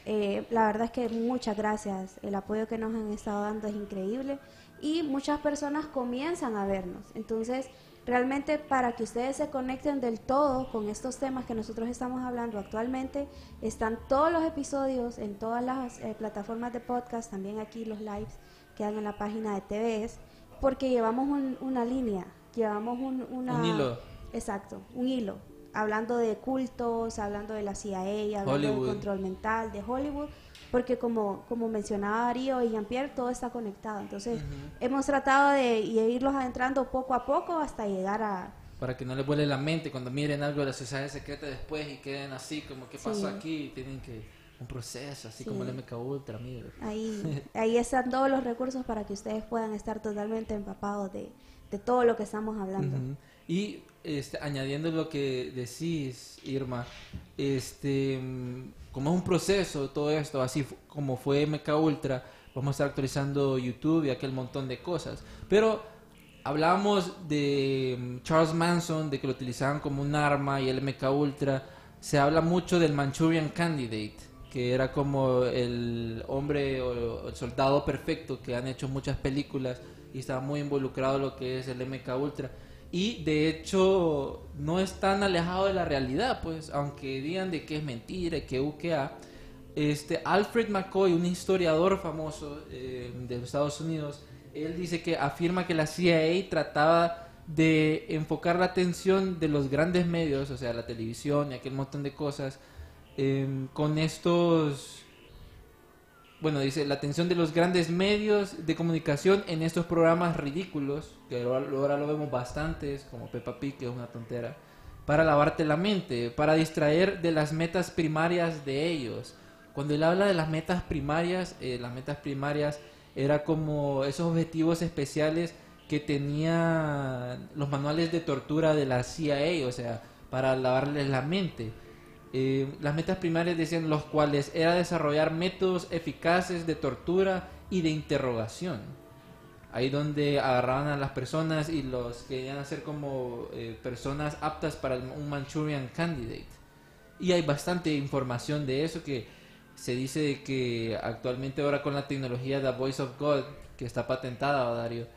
Eh, la verdad es que muchas gracias. El apoyo que nos han estado dando es increíble y muchas personas comienzan a vernos. Entonces, realmente para que ustedes se conecten del todo con estos temas que nosotros estamos hablando actualmente, están todos los episodios en todas las eh, plataformas de podcast, también aquí los lives quedan en la página de TVS, porque llevamos un- una línea, llevamos un, una- Un hilo. Exacto, un hilo. Hablando de cultos, hablando de la CIA, hablando Hollywood. del control mental, de Hollywood, porque como, como mencionaba Darío y Jean-Pierre, todo está conectado. Entonces, hemos tratado de, de irlos adentrando poco a poco hasta llegar a... Para que no les vuele la mente cuando miren algo de la sociedad secreta después y queden así como que pasó Sí. aquí, tienen que un proceso, así Sí. como el MK Ultra, amigos. Ahí, [LAUGHS] ahí están todos los recursos para que ustedes puedan estar totalmente empapados de, de todo lo que estamos hablando. Y este, añadiendo lo que decís, Irma, este, mm, como es un proceso todo esto, así como fue MK Ultra, vamos a estar actualizando YouTube y aquel montón de cosas. Pero hablábamos de mm, Charles Manson, de que lo utilizaban como un arma y el MK Ultra. Se habla mucho del Manchurian Candidate, que era como el hombre o el soldado perfecto que han hecho muchas películas y estaba muy involucrado en lo que es el MK Ultra. Y de hecho no es tan alejado de la realidad, pues, aunque digan de que es mentira y que UKA. Este, Alfred McCoy, un historiador famoso eh, de Estados Unidos, él dice que afirma que la CIA trataba de enfocar la atención de los grandes medios, o sea, la televisión y aquel montón de cosas, em, con estos, bueno, dice, la atención de los grandes medios de comunicación en estos programas ridículos, que ahora, lo vemos bastantes, como Peppa Pig, que es una tontera, para lavarte la mente, para distraer de las metas primarias de ellos. Cuando él habla de las metas primarias, eh, las metas primarias era como esos objetivos especiales que tenían los manuales de tortura de la CIA, o sea, para lavarles la mente. Eh, las metas primarias decían los cuales era desarrollar métodos eficaces de tortura y de interrogación. Ahí donde agarraban a las personas y los querían hacer como eh, personas aptas para un Manchurian Candidate. Y hay bastante información de eso que se dice que actualmente ahora con la tecnología The Voice of God, que está patentada, Dario,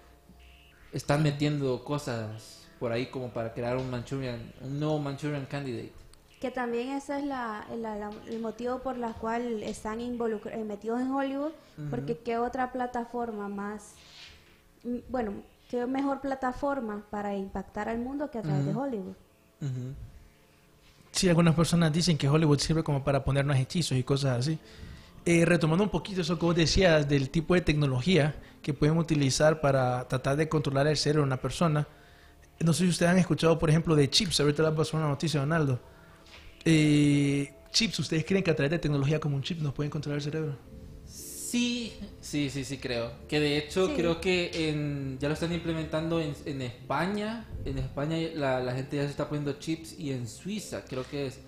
están metiendo cosas por ahí como para crear un Manchurian, un nuevo Manchurian Candidate. Que también ese es la, la- la- el motivo por la cual están eh, metidos en Hollywood, porque qué otra plataforma más, mm, bueno, qué mejor plataforma para impactar al mundo que a través de Hollywood. Sí, algunas personas dicen que Hollywood sirve como para ponernos hechizos y cosas así. Eh, retomando un poquito eso que vos decías del tipo de tecnología que pueden utilizar para tratar de controlar el cerebro de una persona. No sé si ustedes han escuchado, por ejemplo, de chips. Ahorita les pasó una noticia, Donaldo. Eh, chips, ¿ustedes creen que a través de tecnología como un chip nos pueden controlar el cerebro? Sí, sí, sí, sí creo. Que de hecho Sí. creo que en, ya lo están implementando en, en España. En España la, la gente ya se está poniendo chips y en Suiza creo que es.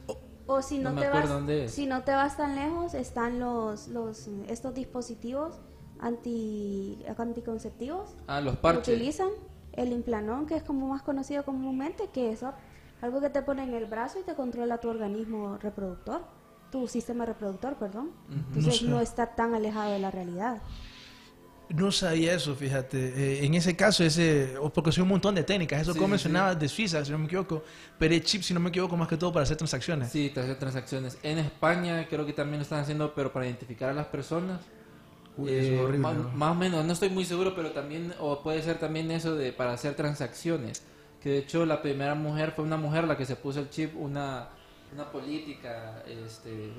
O si no, No me te acuerdo vas, dónde es. si no te vas tan lejos, están los, los estos dispositivos anti, anticonceptivos Ah, los que parches. utilizan el implanón, que es como más conocido comúnmente, que es algo que te pone en el brazo y te controla tu organismo reproductor, tu sistema reproductor, perdón. Entonces No no, sé. está tan alejado de la realidad. No sabía eso, fíjate. Eh, en ese caso, ese, o porque son un montón de técnicas. Eso Sí, como sí, mencionabas de Suiza, si no me equivoco. Pero el chip, si no me equivoco, más que todo para hacer transacciones. Sí, para hacer transacciones. En España creo que también lo están haciendo, pero para identificar a las personas. Uy, eso es Eh, horrible, más, ¿no? más o menos, no estoy muy seguro, pero también, o puede ser también eso de para hacer transacciones. Que de hecho la primera mujer fue una mujer la que se puso el chip, una, una política este,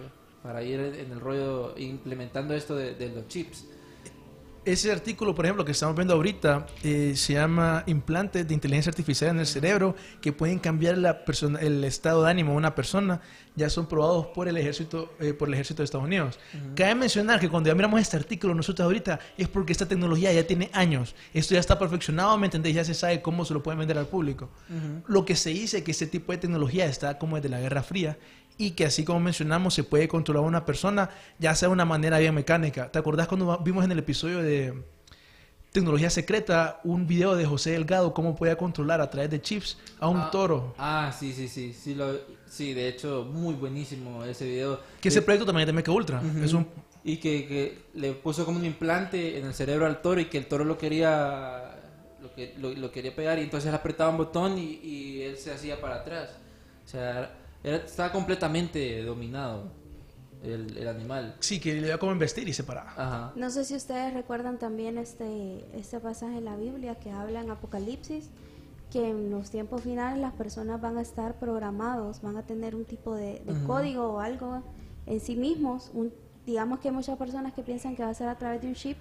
para ir en el rollo implementando esto de, de los chips. Ese artículo, por ejemplo, que estamos viendo ahorita, eh, se llama Implantes de Inteligencia Artificial en el Cerebro que pueden cambiar la persona, el estado de ánimo de una persona. Ya son probados por el ejército, eh, por el ejército de Estados Unidos. Cabe mencionar que cuando ya miramos este artículo nosotros ahorita es porque esta tecnología ya tiene años. Esto ya está perfeccionado, ¿me entendés? Ya se sabe cómo se lo pueden vender al público. Lo que se dice que este tipo de tecnología está como desde la Guerra Fría y que así como mencionamos se puede controlar a una persona ya sea de una manera bien mecánica. ¿Te acordás cuando vimos en el episodio de Tecnología Secreta un video de José Delgado cómo podía controlar a través de chips a un Ah, toro? Ah, sí, sí, sí. Sí, lo, sí, de hecho, muy buenísimo ese video. Que ese proyecto también es de Mecha Ultra. Es un Y que, que le puso como un implante en el cerebro al toro y que el toro lo quería lo, que, lo, lo quería pegar y entonces apretaba un botón y, y él se hacía para atrás. O sea, era- estaba completamente dominado el, el animal. sí que le iba como investir y se paraba. Ajá. No sé si ustedes recuerdan también este, este pasaje en la Biblia que habla en Apocalipsis, que en los tiempos finales las personas van a estar programados, van a tener un tipo de, código o algo en sí mismos. Un, digamos que hay muchas personas que piensan que va a ser a través de un chip,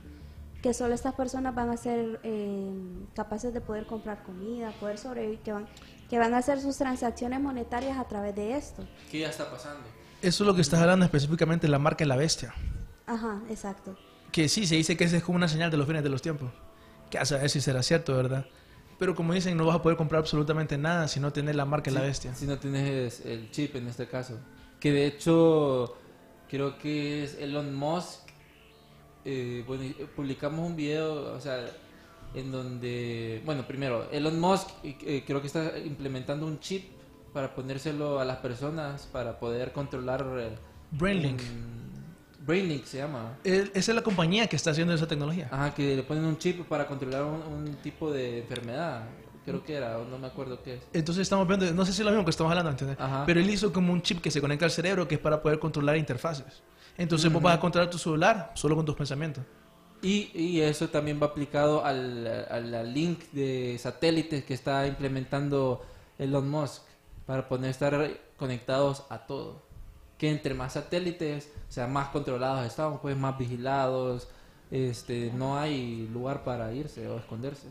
que solo estas personas van a ser eh, capaces de poder comprar comida, poder sobrevivir, que van, que van a hacer sus transacciones monetarias a través de esto. ¿Qué ya está pasando? Eso es lo que estás hablando específicamente de la marca de la bestia. Ajá, exacto. Que sí, se dice que esa es como una señal de los fines de los tiempos. Que a saber si será cierto, ¿verdad? Pero como dicen, no vas a poder comprar absolutamente nada si no tienes la marca de la Sí, bestia. Si no tienes el chip en este caso. Que de hecho, creo que es Elon Musk. eh, bueno, y- publicamos un video, o sea, en donde, bueno, primero, Elon Musk eh, creo que está implementando un chip para ponérselo a las personas para poder controlar. eh, Brainlink. Brainlink se llama. El- esa es la compañía que está haciendo esa tecnología. Ajá, que le ponen un chip para controlar un, un tipo de enfermedad. Creo que era, o no me acuerdo qué es. Entonces estamos viendo, no sé si es lo mismo que estamos hablando. Ajá. Pero él hizo como un chip que se conecta al cerebro que es para poder controlar interfaces. Entonces vos vas a controlar tu celular solo con tus pensamientos. Y, y eso también va aplicado al, al- al link de satélites que está implementando Elon Musk para poder estar conectados a todo. Que entre más satélites, o sea, más controlados estamos, pues más vigilados, este, no hay lugar para irse o esconderse.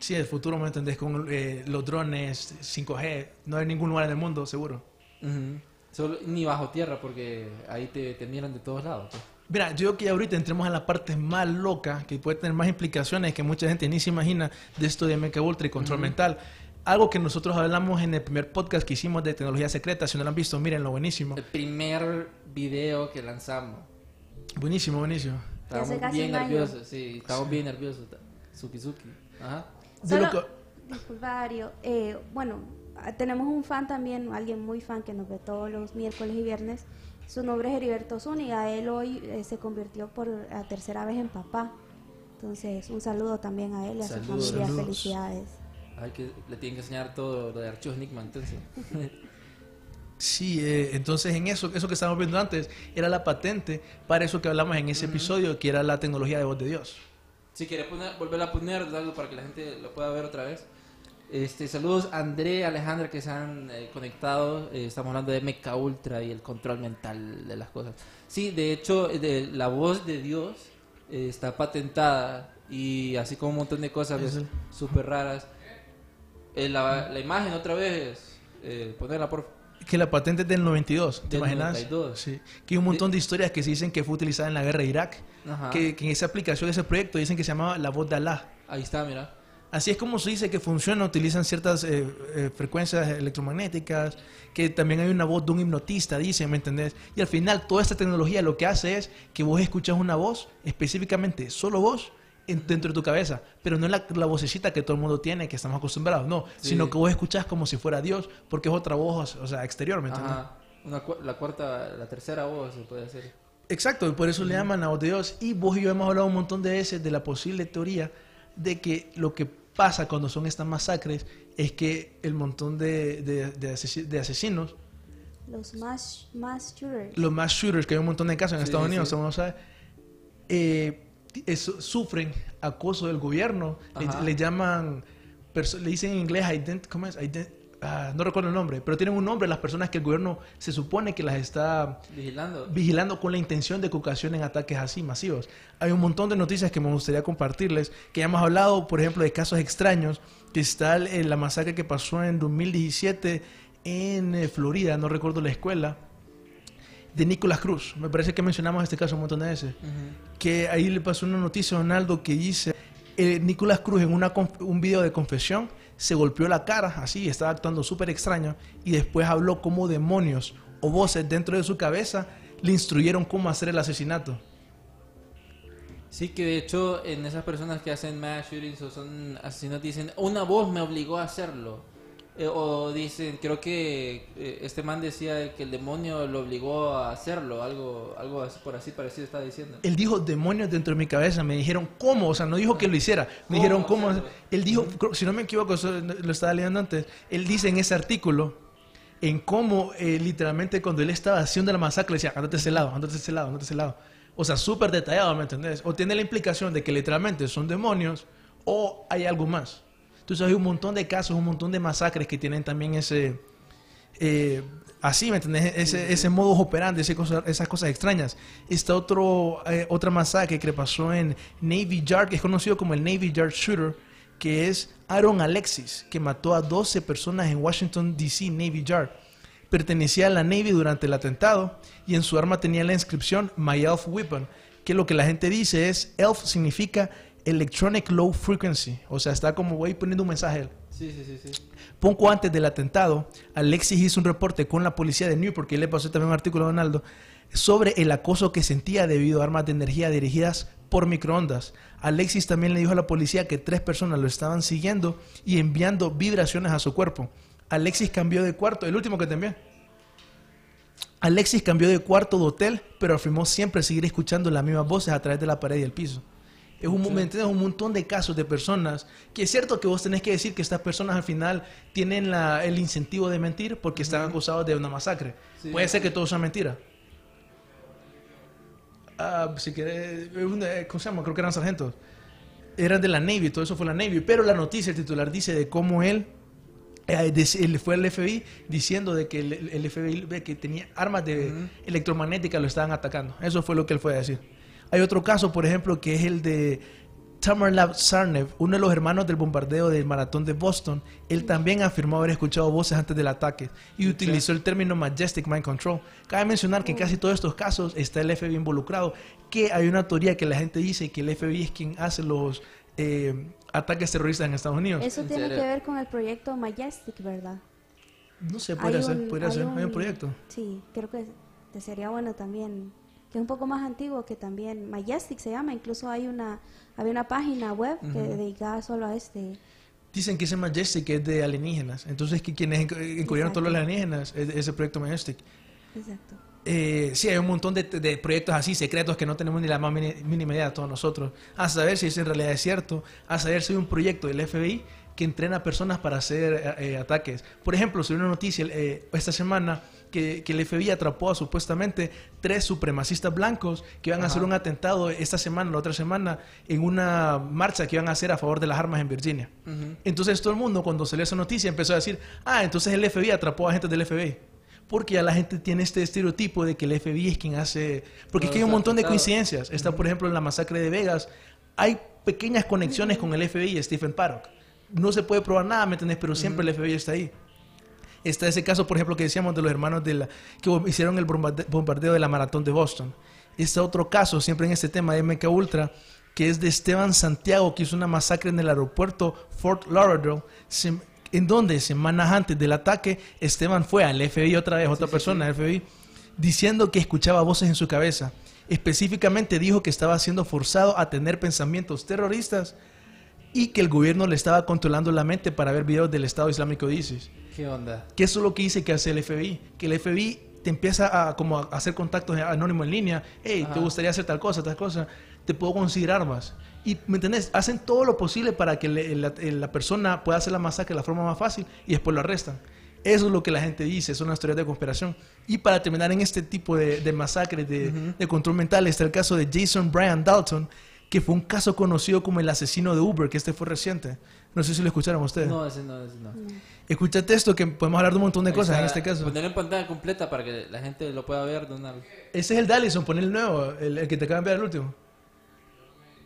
Sí, el futuro, ¿me entendés? Con eh, los drones, 5G, no hay ningún lugar en el mundo, seguro. Ujú. Solo- ni bajo tierra porque ahí te, te miran de todos lados. pues. Mira, yo creo que ahorita entremos a la parte más loca, que puede tener más implicaciones que mucha gente ni se imagina de esto de Mecha Ultra y control mental. Algo que nosotros hablamos en el primer podcast que hicimos de tecnología secreta, si no lo han visto, mírenlo, buenísimo. El primer video que lanzamos. Buenísimo, buenísimo. Estábamos casi bien nerviosos, sí, estábamos bien nerviosos. Suki Suki. Ajá. De lo Solo- que- Disculpa, Dario. Eh, bueno, tenemos un fan también, alguien muy fan que nos ve todos los miércoles y viernes. Su nombre es Heriberto Zúñiga. Él hoy eh, se convirtió por la tercera vez en papá. Entonces, un saludo también a él y a su Saludos. familia. Saludos. Felicidades. Ay, que le tienen que enseñar todo lo de archivos Enigma, entonces. [LAUGHS] Sí, eh, entonces en eso, eso que estábamos viendo antes, era la patente para eso que hablamos en ese episodio, que era la tecnología de voz de Dios. si quieres poner, volver a poner algo para que la gente lo pueda ver otra vez. Este, saludos André, Alejandra que se han eh, conectado. Eh, estamos hablando de Mecha Ultra y el control mental de las cosas. Sí, de hecho, de, la voz de Dios eh, está patentada y así como un montón de cosas súper raras. Eh, la, la imagen otra vez, eh, ponerla por Que la patente es del 92, ¿te Del imaginas? 92. Sí. Que hay un montón de historias que se dicen que fue utilizada en la guerra de Irak. Que, que en esa aplicación, ese proyecto, dicen que se llamaba la voz de Alá. Ahí está, mira. Así es como se dice que funciona, utilizan ciertas eh, eh, frecuencias electromagnéticas, que también hay una voz de un hipnotista, dicen, ¿me entendés? Y al final toda esta tecnología lo que hace es que vos escuchas una voz, específicamente solo vos, en- dentro de tu cabeza, pero no es la, la vocecita que todo el mundo tiene, que estamos acostumbrados, no, Sí. sino que vos escuchás como si fuera Dios, porque es otra voz, o sea, exterior, ¿me entendés? Ajá. Una cu- la cuarta, la tercera voz se puede hacer. Exacto, y por eso le llaman a voz de Dios. Y vos y yo hemos hablado un montón de veces de la posible teoría de que lo que pasa cuando son estas masacres es que el montón de, de- de asesi- de asesinos, Los más, más shooters. los más shooters, que hay un montón de casos en Sí, Estados sí. Unidos, uno sabe, eh, eso- sufren acoso del gobierno, le, le llaman, le dicen en inglés, ident- ¿cómo es? Ident- ah, no recuerdo el nombre, pero tienen un nombre las personas que el gobierno se supone que las está Vigilando. vigilando con la intención de que ocasionen ataques así masivos. Hay un montón de noticias que me gustaría compartirles, que ya hemos hablado, por ejemplo, de casos extraños, que está el- la masacre que pasó en 2017 en eh, Florida, no recuerdo la escuela, de Nicolás Cruz. Me parece que mencionamos este caso un montón de veces. Que ahí le pasó una noticia a Donaldo que dice, eh, Nicolás Cruz en una un video de confesión se golpeó la cara, así, estaba actuando súper extraño, y después habló como demonios o voces dentro de su cabeza le instruyeron cómo hacer el asesinato. Sí, que de hecho en esas personas que hacen mass shootings o son asesinos dicen, una voz me obligó a hacerlo. Eh, o dicen, creo que eh, este man decía que el demonio lo obligó a hacerlo, algo algo así, por así parecido estaba diciendo. Él dijo demonios dentro de mi cabeza. Me dijeron cómo, o sea, no dijo que lo hiciera. Me dijeron cómo. Él dijo, si no me equivoco, eso lo estaba leyendo antes. Él dice en ese artículo en cómo eh, literalmente cuando él estaba haciendo la masacre le decía, andate a ese lado, andate a ese lado, andate a ese lado. O sea, súper detallado, ¿me entendés? O tiene la implicación de que literalmente son demonios o hay algo más. Entonces hay un montón de casos, un montón de masacres que tienen también ese, eh, así, ¿me entendés? Ese, ese modus operandi, ese cosa- esas cosas extrañas. Está otro, eh, otra masacre que pasó en Navy Yard, que es conocido como el Navy Yard Shooter, que es Aaron Alexis, que mató a 12 personas en Washington, D.C., Navy Yard. Pertenecía a la Navy durante el atentado y en su arma tenía la inscripción My Elf Weapon, que lo que la gente dice es, Elf significa Electronic Low Frequency, o sea, está como voy poniendo un mensaje. Sí, sí, sí, sí. Poco antes del atentado, Alexis hizo un reporte con la policía de Newport, que le pasó también un artículo a Donaldo, sobre el acoso que sentía debido a armas de energía dirigidas por microondas. Alexis también le dijo a la policía que tres personas lo estaban siguiendo y enviando vibraciones a su cuerpo. Alexis cambió de cuarto, el último que te envié. Alexis cambió de cuarto de hotel, pero afirmó siempre seguir escuchando las mismas voces a través de la pared y el piso. Es un, ¿me entiendes? un montón de casos de personas que es cierto que vos tenés que decir que estas personas al final tienen la- el incentivo de mentir porque están acusados de una masacre. Sí. Puede ser que todo sea mentira. Ah, si querés, una- ¿cómo se llama? Creo que eran sargentos. Eran de la Navy, todo eso fue la Navy. Pero la noticia, el titular dice de cómo él eh, fue al FBI diciendo de que el, el FBI que tenía armas de electromagnéticas lo estaban atacando. Eso fue lo que él fue a decir. Hay otro caso, por ejemplo, que es el de Tamerlab Sarnev, uno de los hermanos del bombardeo del maratón de Boston. Él también afirmó haber escuchado voces antes del ataque y utilizó el término Majestic Mind Control. Cabe mencionar que en casi todos estos casos está el FBI involucrado, que hay una teoría que la gente dice que el FBI es quien hace los eh, ataques terroristas en Estados Unidos. Eso ¿En tiene que ver con el proyecto Majestic, ¿verdad? No sé, podría ser, un- podría hay ser, hay un un- proyecto. Sí, creo que te sería bueno también, que es un poco más antiguo que también Majestic se llama, incluso hay una había una página web que dedicada solo a este. Dicen que ese Majestic es de alienígenas. Entonces, que quienes encubrieron todos los alienígenas es ese proyecto Majestic. Exacto. Eh, sí, hay un montón de, de proyectos así secretos que no tenemos ni la más mínima idea todos nosotros. A saber si eso en realidad es cierto. A saber si hay un proyecto del FBI que entrena a personas para hacer eh, eh, ataques. Por ejemplo, salió una noticia eh, esta semana que, que el FBI atrapó a supuestamente tres supremacistas blancos que iban a hacer un atentado esta semana, la otra semana, en una marcha que iban a hacer a favor de las armas en Virginia. Entonces todo el mundo cuando salió esa noticia empezó a decir, ah, entonces el FBI atrapó a gente del FBI. Porque ya la gente tiene este estereotipo de que el FBI es quien hace... Porque es que hay un montón de coincidencias. Está, por ejemplo, en la masacre de Vegas. Hay pequeñas conexiones con el FBI y Stephen Paddock. No se puede probar nada, ¿me entendés? Pero siempre el FBI está ahí. Está ese caso, por ejemplo, que decíamos de los hermanos de la, que hicieron el bombarde- bombardeo de la maratón de Boston. Está otro caso, siempre en este tema de MK Ultra, que es de Esteban Santiago, que hizo una masacre en el aeropuerto Fort Lauderdale, en donde semanas antes del ataque, Esteban fue al FBI otra vez, otra persona FBI, diciendo que escuchaba voces en su cabeza. Específicamente dijo que estaba siendo forzado a tener pensamientos terroristas y que el gobierno le estaba controlando la mente para ver videos del Estado Islámico de ISIS. ¿Qué onda? Que eso es lo que dice que hace el FBI. Que el FBI te empieza a, como a hacer contactos anónimos en línea. Hey, ¿te Ajá. gustaría hacer tal cosa, tal cosa? Te puedo conseguir armas. Y, ¿me entendés? Hacen todo lo posible para que le- la, la persona pueda hacer la masacre de la forma más fácil y después lo arrestan. Eso es lo que la gente dice, son las teorías de conspiración. Y para terminar en este tipo de, de masacres de, de control mental, está el caso de Jason Brian Dalton, que fue un caso conocido como el asesino de Uber, que este fue reciente. No sé si lo escucharon ustedes. No, ese no, ese no. Escúchate esto, que podemos hablar de un montón de cosas en este caso. Ponerlo en pantalla completa para que la gente lo pueda ver de una vez. Ese es el Dallison, pon el nuevo, el, el que te acaba de enviar el último.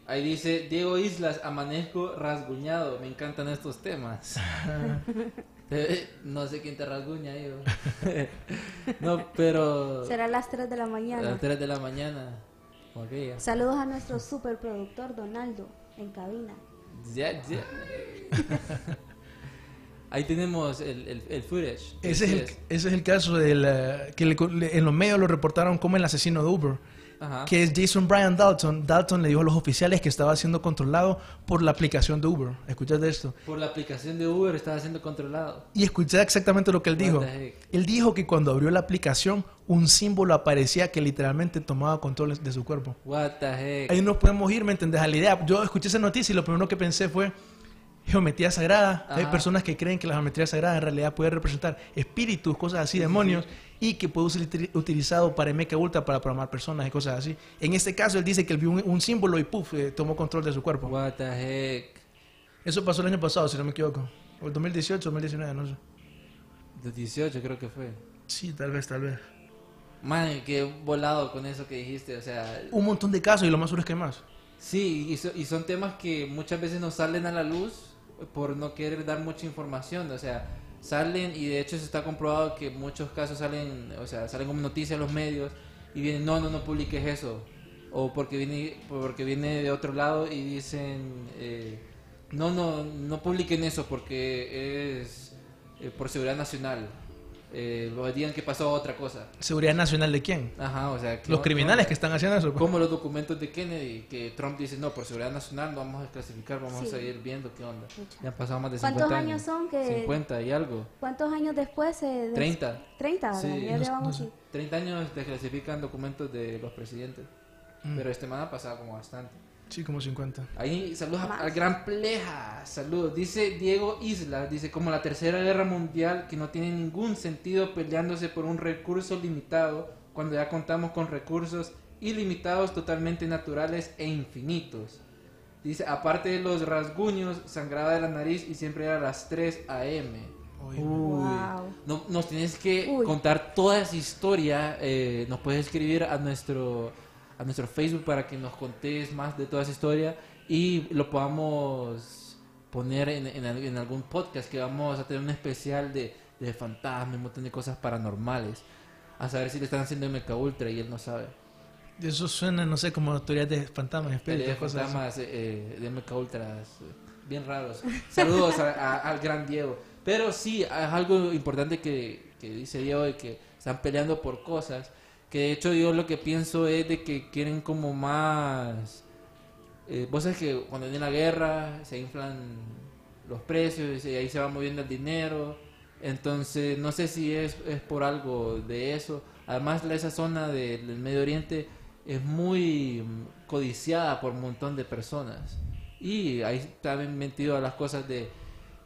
Ahí dice Diego Islas, amanezco rasguñado. Me encantan estos temas. [LAUGHS] Eh, no sé quién te rasguña ahí. ¿o? [LAUGHS] no, pero Será a las 3 de la a mañana. las 3 de la mañana. aquella. Saludos a nuestro superproductor Donaldo en cabina. Ya, ya. [LAUGHS] Ahí tenemos el, el, el footage. Ese es el, ese es el caso del, eh, que le- le- en los medios lo reportaron como el asesino de Uber, Ajá. que es Jason Brian Dalton. Dalton le dijo a los oficiales que estaba siendo controlado por la aplicación de Uber. Escuchate esto. Por la aplicación de Uber estaba siendo controlado. Y escuché exactamente lo que él What dijo. the heck? Él dijo que cuando abrió la aplicación, un símbolo aparecía que literalmente tomaba control de su cuerpo. What the heck. Ahí nos podemos ir, ¿me entendés? A la idea. Yo escuché esa noticia y lo primero que pensé fue geometría sagrada. Hay Ajá. personas que creen que la geometría sagrada en realidad puede representar espíritus, cosas así, demonios, y que puede ser util- utilizado para MK Ultra para programar personas y cosas así. En este caso, él dice que él vio un, un símbolo y puff, eh, tomó control de su cuerpo. What the heck. Eso pasó el año pasado, si no me equivoco. O el 2018, 2019, no sé. De 18 creo que fue. Sí, tal vez, tal vez. Man, qué volado con eso que dijiste. O sea, Un montón de casos y lo más seguro es que hay más. sí, y, so- y son temas que muchas veces no salen a la luz por no querer dar mucha información. O sea, salen y de hecho se está comprobado que muchos casos salen, o sea, salen como noticias en los medios y vienen, no, no, no publiques eso. O porque viene, porque viene de otro lado y dicen, eh, no, no, no publiquen eso porque es eh, por seguridad nacional. Eh, lo digan que pasó otra cosa. ¿Seguridad nacional de quién? Ajá, o sea, que Los no- criminales no- que están haciendo eso. pues. como los documentos de Kennedy, que Trump dice, no, por seguridad nacional no vamos a desclasificar, vamos Sí. a seguir viendo qué onda. Ya han pasado más de ¿Cuántos 50 años son que- 50 y algo. ¿Cuántos años después se... des- 30. 30, ¿verdad? Sí, ya no- llevamos no sé. sí. 30 años desclasifican documentos de los presidentes. Mm. Pero este man ha pasado como bastante. Sí, como 50. Ahí, saludos al gran Pleja. Saludos. Dice Diego Isla, dice, como la tercera guerra mundial, que no tiene ningún sentido peleándose por un recurso limitado, cuando ya contamos con recursos ilimitados, totalmente naturales e infinitos. Dice, aparte de los rasguños, sangraba de la nariz y siempre era a las 3 a.m. Uy. Uy. Wow. No- nos tienes que Uy. contar toda esa historia. eh, nos puedes escribir a nuestro a nuestro Facebook para que nos contés más de toda esa historia y lo podamos poner en, en en algún podcast que vamos a tener un especial de, de fantasmas, un montón de cosas paranormales. A saber si le están haciendo MK Ultra y él no sabe. Eso suena, no sé, como teorías de fantasmas, espíritus, de cosas fantasmas eh, eh, de MK Ultras eh, bien raros. Saludos a- a- al gran Diego. Pero sí, es algo importante que, que dice Diego de que están peleando por cosas. Que de hecho yo lo que pienso es de que quieren como más... Eh, vos sabes que cuando viene la guerra se inflan los precios y ahí se va moviendo el dinero. Entonces no sé si es, es por algo de eso. Además esa zona de- del Medio Oriente es muy codiciada por un montón de personas. Y ahí están metido a las cosas de,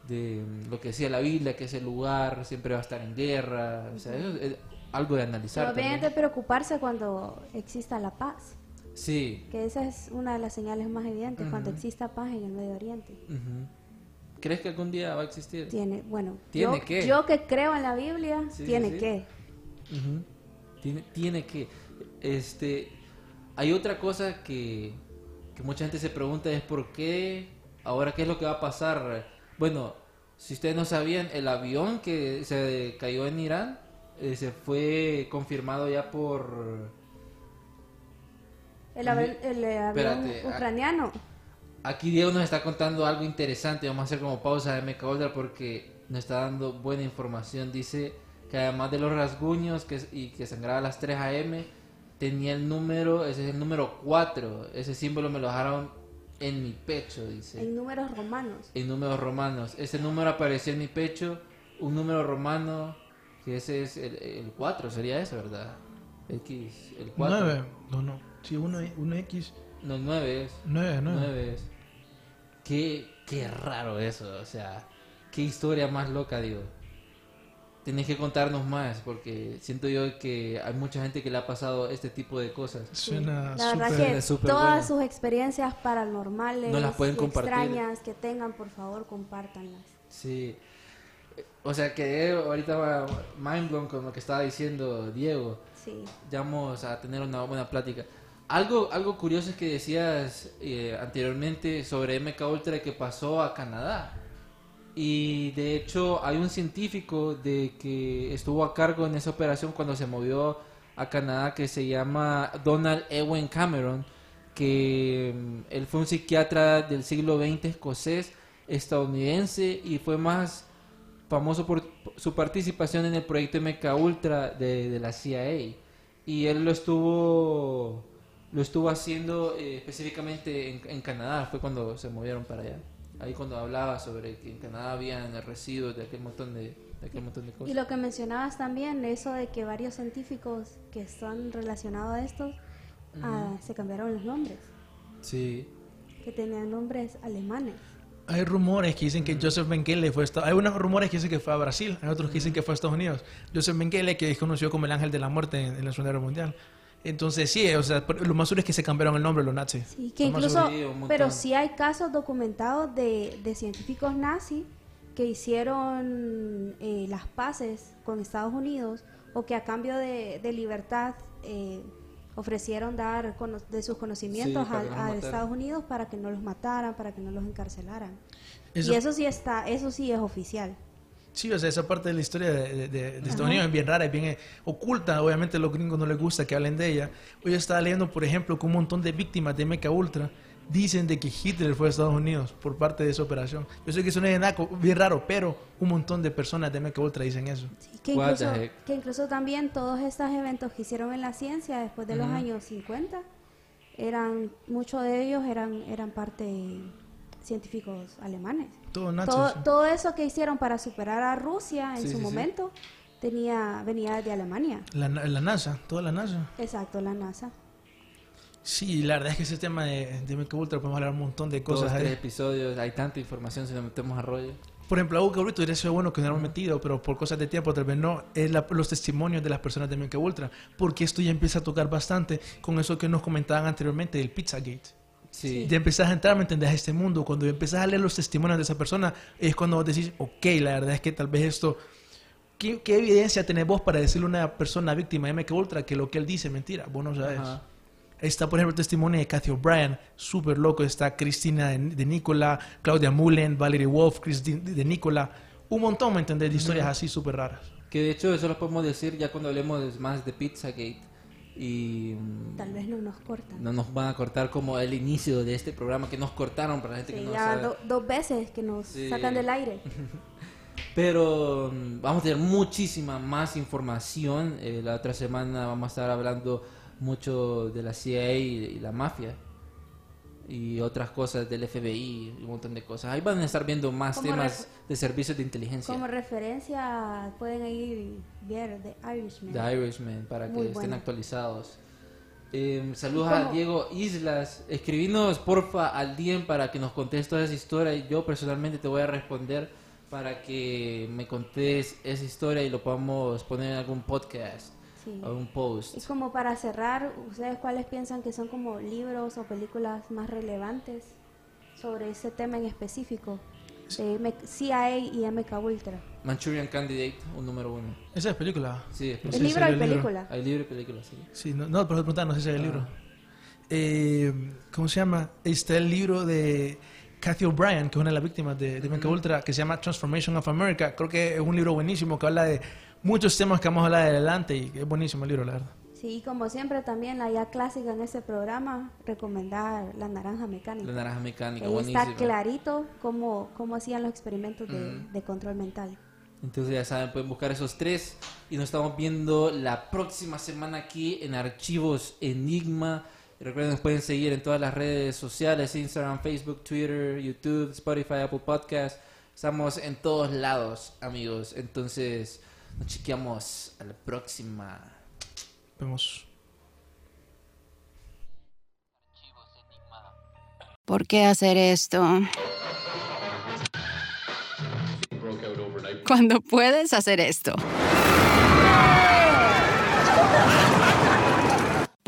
de lo que decía la Biblia, que ese lugar siempre va a estar en guerra. O sea, eso es algo de analizar. Pero es de también. preocuparse cuando exista la paz. Sí. Que esa es una de las señales más evidentes, cuando Ujú. exista paz en el Medio Oriente. Ujú. ¿Crees que algún día va a existir? Tiene, bueno, ¿Tiene yo, que? yo que creo en la Biblia, Sí, tiene sí, que. Ujú. Tiene, tiene que. Este. Hay otra cosa que, que mucha gente se pregunta: es por qué. Ahora, ¿qué es lo que va a pasar? Bueno, si ustedes no sabían, el avión que se cayó en Irán eh, se fue confirmado ya por. El, eh, avión ucraniano. Aquí Diego nos está contando algo interesante. Vamos a hacer como pausa de MK Ultra porque nos está dando buena información. Dice que además de los rasguños que, y que sangraba a las 3 a.m., tenía el número, ese es el número 4. Ese símbolo me lo dejaron en mi pecho, dice. En números romanos. En números romanos. Ese número apareció en mi pecho. Un número romano, que ese es el, el 4, sería eso, ¿verdad? X, el 4. 9, no, no. Sí, uno, uno X, No, el 9 es. 9, 9. 9 es. Qué, qué raro eso, o sea, qué historia más loca, digo. tenés que contarnos más, porque siento yo que hay mucha gente que le ha pasado este tipo de cosas. Suena La verdad súper... que súper todas bueno. sus experiencias paranormales No las pueden y compartir. extrañas que tengan, por favor, compártanlas. Sí. O sea, quedé ahorita mind blown con lo que estaba diciendo Diego. Sí. Ya vamos a tener una buena plática. Algo, algo curioso es que decías eh, anteriormente sobre MK Ultra que pasó a Canadá. Y de hecho hay un científico de que estuvo a cargo en esa operación cuando se movió a Canadá que se llama Donald Ewen Cameron, que mm, él fue un psiquiatra del siglo XX escocés, estadounidense y fue más famoso por su participación en el proyecto MK Ultra de, de la CIA y él lo estuvo lo estuvo haciendo eh, específicamente en, en Canadá. Fue cuando se movieron para allá. Ahí cuando hablaba sobre que en Canadá habían residuos de aquel montón de, de aquel montón de Y cosas. lo que mencionabas también, eso de que varios científicos que están relacionados a esto ah, se cambiaron los nombres, sí. Que tenían nombres alemanes. Hay rumores que dicen que Joseph Mengele fue a Estados Hay unos rumores que dicen que fue a Brasil, hay otros que dicen que fue a Estados Unidos. Joseph Mengele, que es conocido como el ángel de la muerte en, en la Segunda Guerra Mundial. Entonces, sí, o sea, lo más seguro es que se cambiaron el nombre los nazis. Sí, que incluso. Sí, pero sí hay casos documentados de, de científicos nazis que hicieron eh, las paces con Estados Unidos o que a cambio de, de libertad eh, ofrecieron dar cono- de sus conocimientos Sí, a. Estados Unidos para que no los mataran, para que no los encarcelaran. Eso- Y eso sí está, eso sí es oficial. Sí, o sea, esa parte de la historia de, de- de- de Estados Unidos es bien rara, es bien eh, oculta. Obviamente a los gringos no les gusta que hablen de ella. Hoy estaba leyendo, por ejemplo, que un montón de víctimas de MK Ultra dicen de que Hitler fue a Estados Unidos por parte de esa operación. Yo sé que suena bien, naco, bien raro, pero un montón de personas de MK Ultra dicen eso. Sí, que, incluso, que también todos estos eventos que hicieron en la ciencia después de los años 50, eran, muchos de ellos eran, eran parte científicos alemanes. Todo, sí. todo eso que hicieron para superar a Rusia en Sí, su sí, sí. momento tenía venía de Alemania. La, la NASA, toda la NASA. Exacto, la NASA. Sí, la verdad es que ese tema de, de Ultra podemos hablar un montón de Dos, cosas. tres ahí. episodios, hay tanta información si nos metemos a rollo. Por ejemplo, algo que ahorita hubiera sido bueno que hubiéramos metido, pero por cosas de tiempo tal vez no, es la- los testimonios de las personas de MK Ultra, porque esto ya empieza a tocar bastante con eso que nos comentaban anteriormente del Pizzagate. Sí. Ya empezás a entrar, ¿me entendés? A este mundo. Cuando empezás a leer los testimonios de esa persona, es cuando vos decís, ok, la verdad es que tal vez esto... ¿Qué, qué evidencia tenés vos para decirle a una persona víctima de MK Ultra que lo que él dice es mentira? Vos no sabes. Ajá. Está, por ejemplo, el testimonio de Cathy O'Brien, súper loco. Está Cristina de, de Nicola, Claudia Mullen, Valerie Wolf, Christine de Nicola. Un montón, ¿me entendés? De historias así súper raras. Que de hecho eso lo podemos decir ya cuando hablemos más de Pizzagate. Y mm, Tal vez no nos cortan. no nos van a cortar como el inicio de este programa que nos cortaron para la gente Sí, que no ya sabe. do- dos veces que nos Sí. sacan del aire. [LAUGHS] Pero mm, vamos a tener muchísima más información. Eh, la otra semana vamos a estar hablando mucho de la CIA y, y la mafia. Y otras cosas del FBI, y un montón de cosas. Ahí van a estar viendo más temas de servicios de inteligencia. Como referencia pueden ir ver The Irishman. The Irishman, para que estén actualizados. Eh, saludos ¿Y a? Diego Islas. Escribinos porfa al DM para que nos contes toda esa historia. Y yo personalmente te voy a responder para que me contes esa historia y lo podamos poner en algún podcast Sí. o post. Y como para cerrar, ¿ustedes cuáles piensan que son como libros o películas más relevantes sobre ese tema en específico? De CIA y MK Ultra. Manchurian Candidate, un número uno. Esa es película. Sí, es No ¿El si libro hay y el libro. película? Hay libre película, sí. Sí, no, no pero preguntar, no sé si hay el Ah. libro. Eh, ¿Cómo se llama? Está el libro de Cathy O'Brien, que es una de las víctimas de, de Ultra, que se llama Transformation of America. Creo que es un libro buenísimo que habla de muchos temas que vamos a hablar de adelante y es buenísimo el libro, la verdad. Sí, y como siempre también la ya clásica en este programa, recomendar La Naranja Mecánica. La naranja mecánica, Ahí buenísima. está clarito cómo, cómo hacían los experimentos de, Mm. de control mental. Entonces ya saben, pueden buscar esos tres y nos estamos viendo la próxima semana aquí en Archivos Enigma. Y recuerden, nos pueden seguir en todas las redes sociales, Instagram, Facebook, Twitter, YouTube, Spotify, Apple Podcast. Estamos en todos lados, amigos. Entonces, nos chequeamos a la próxima. Vemos. ¿Por qué hacer esto? cuando puedes hacer esto.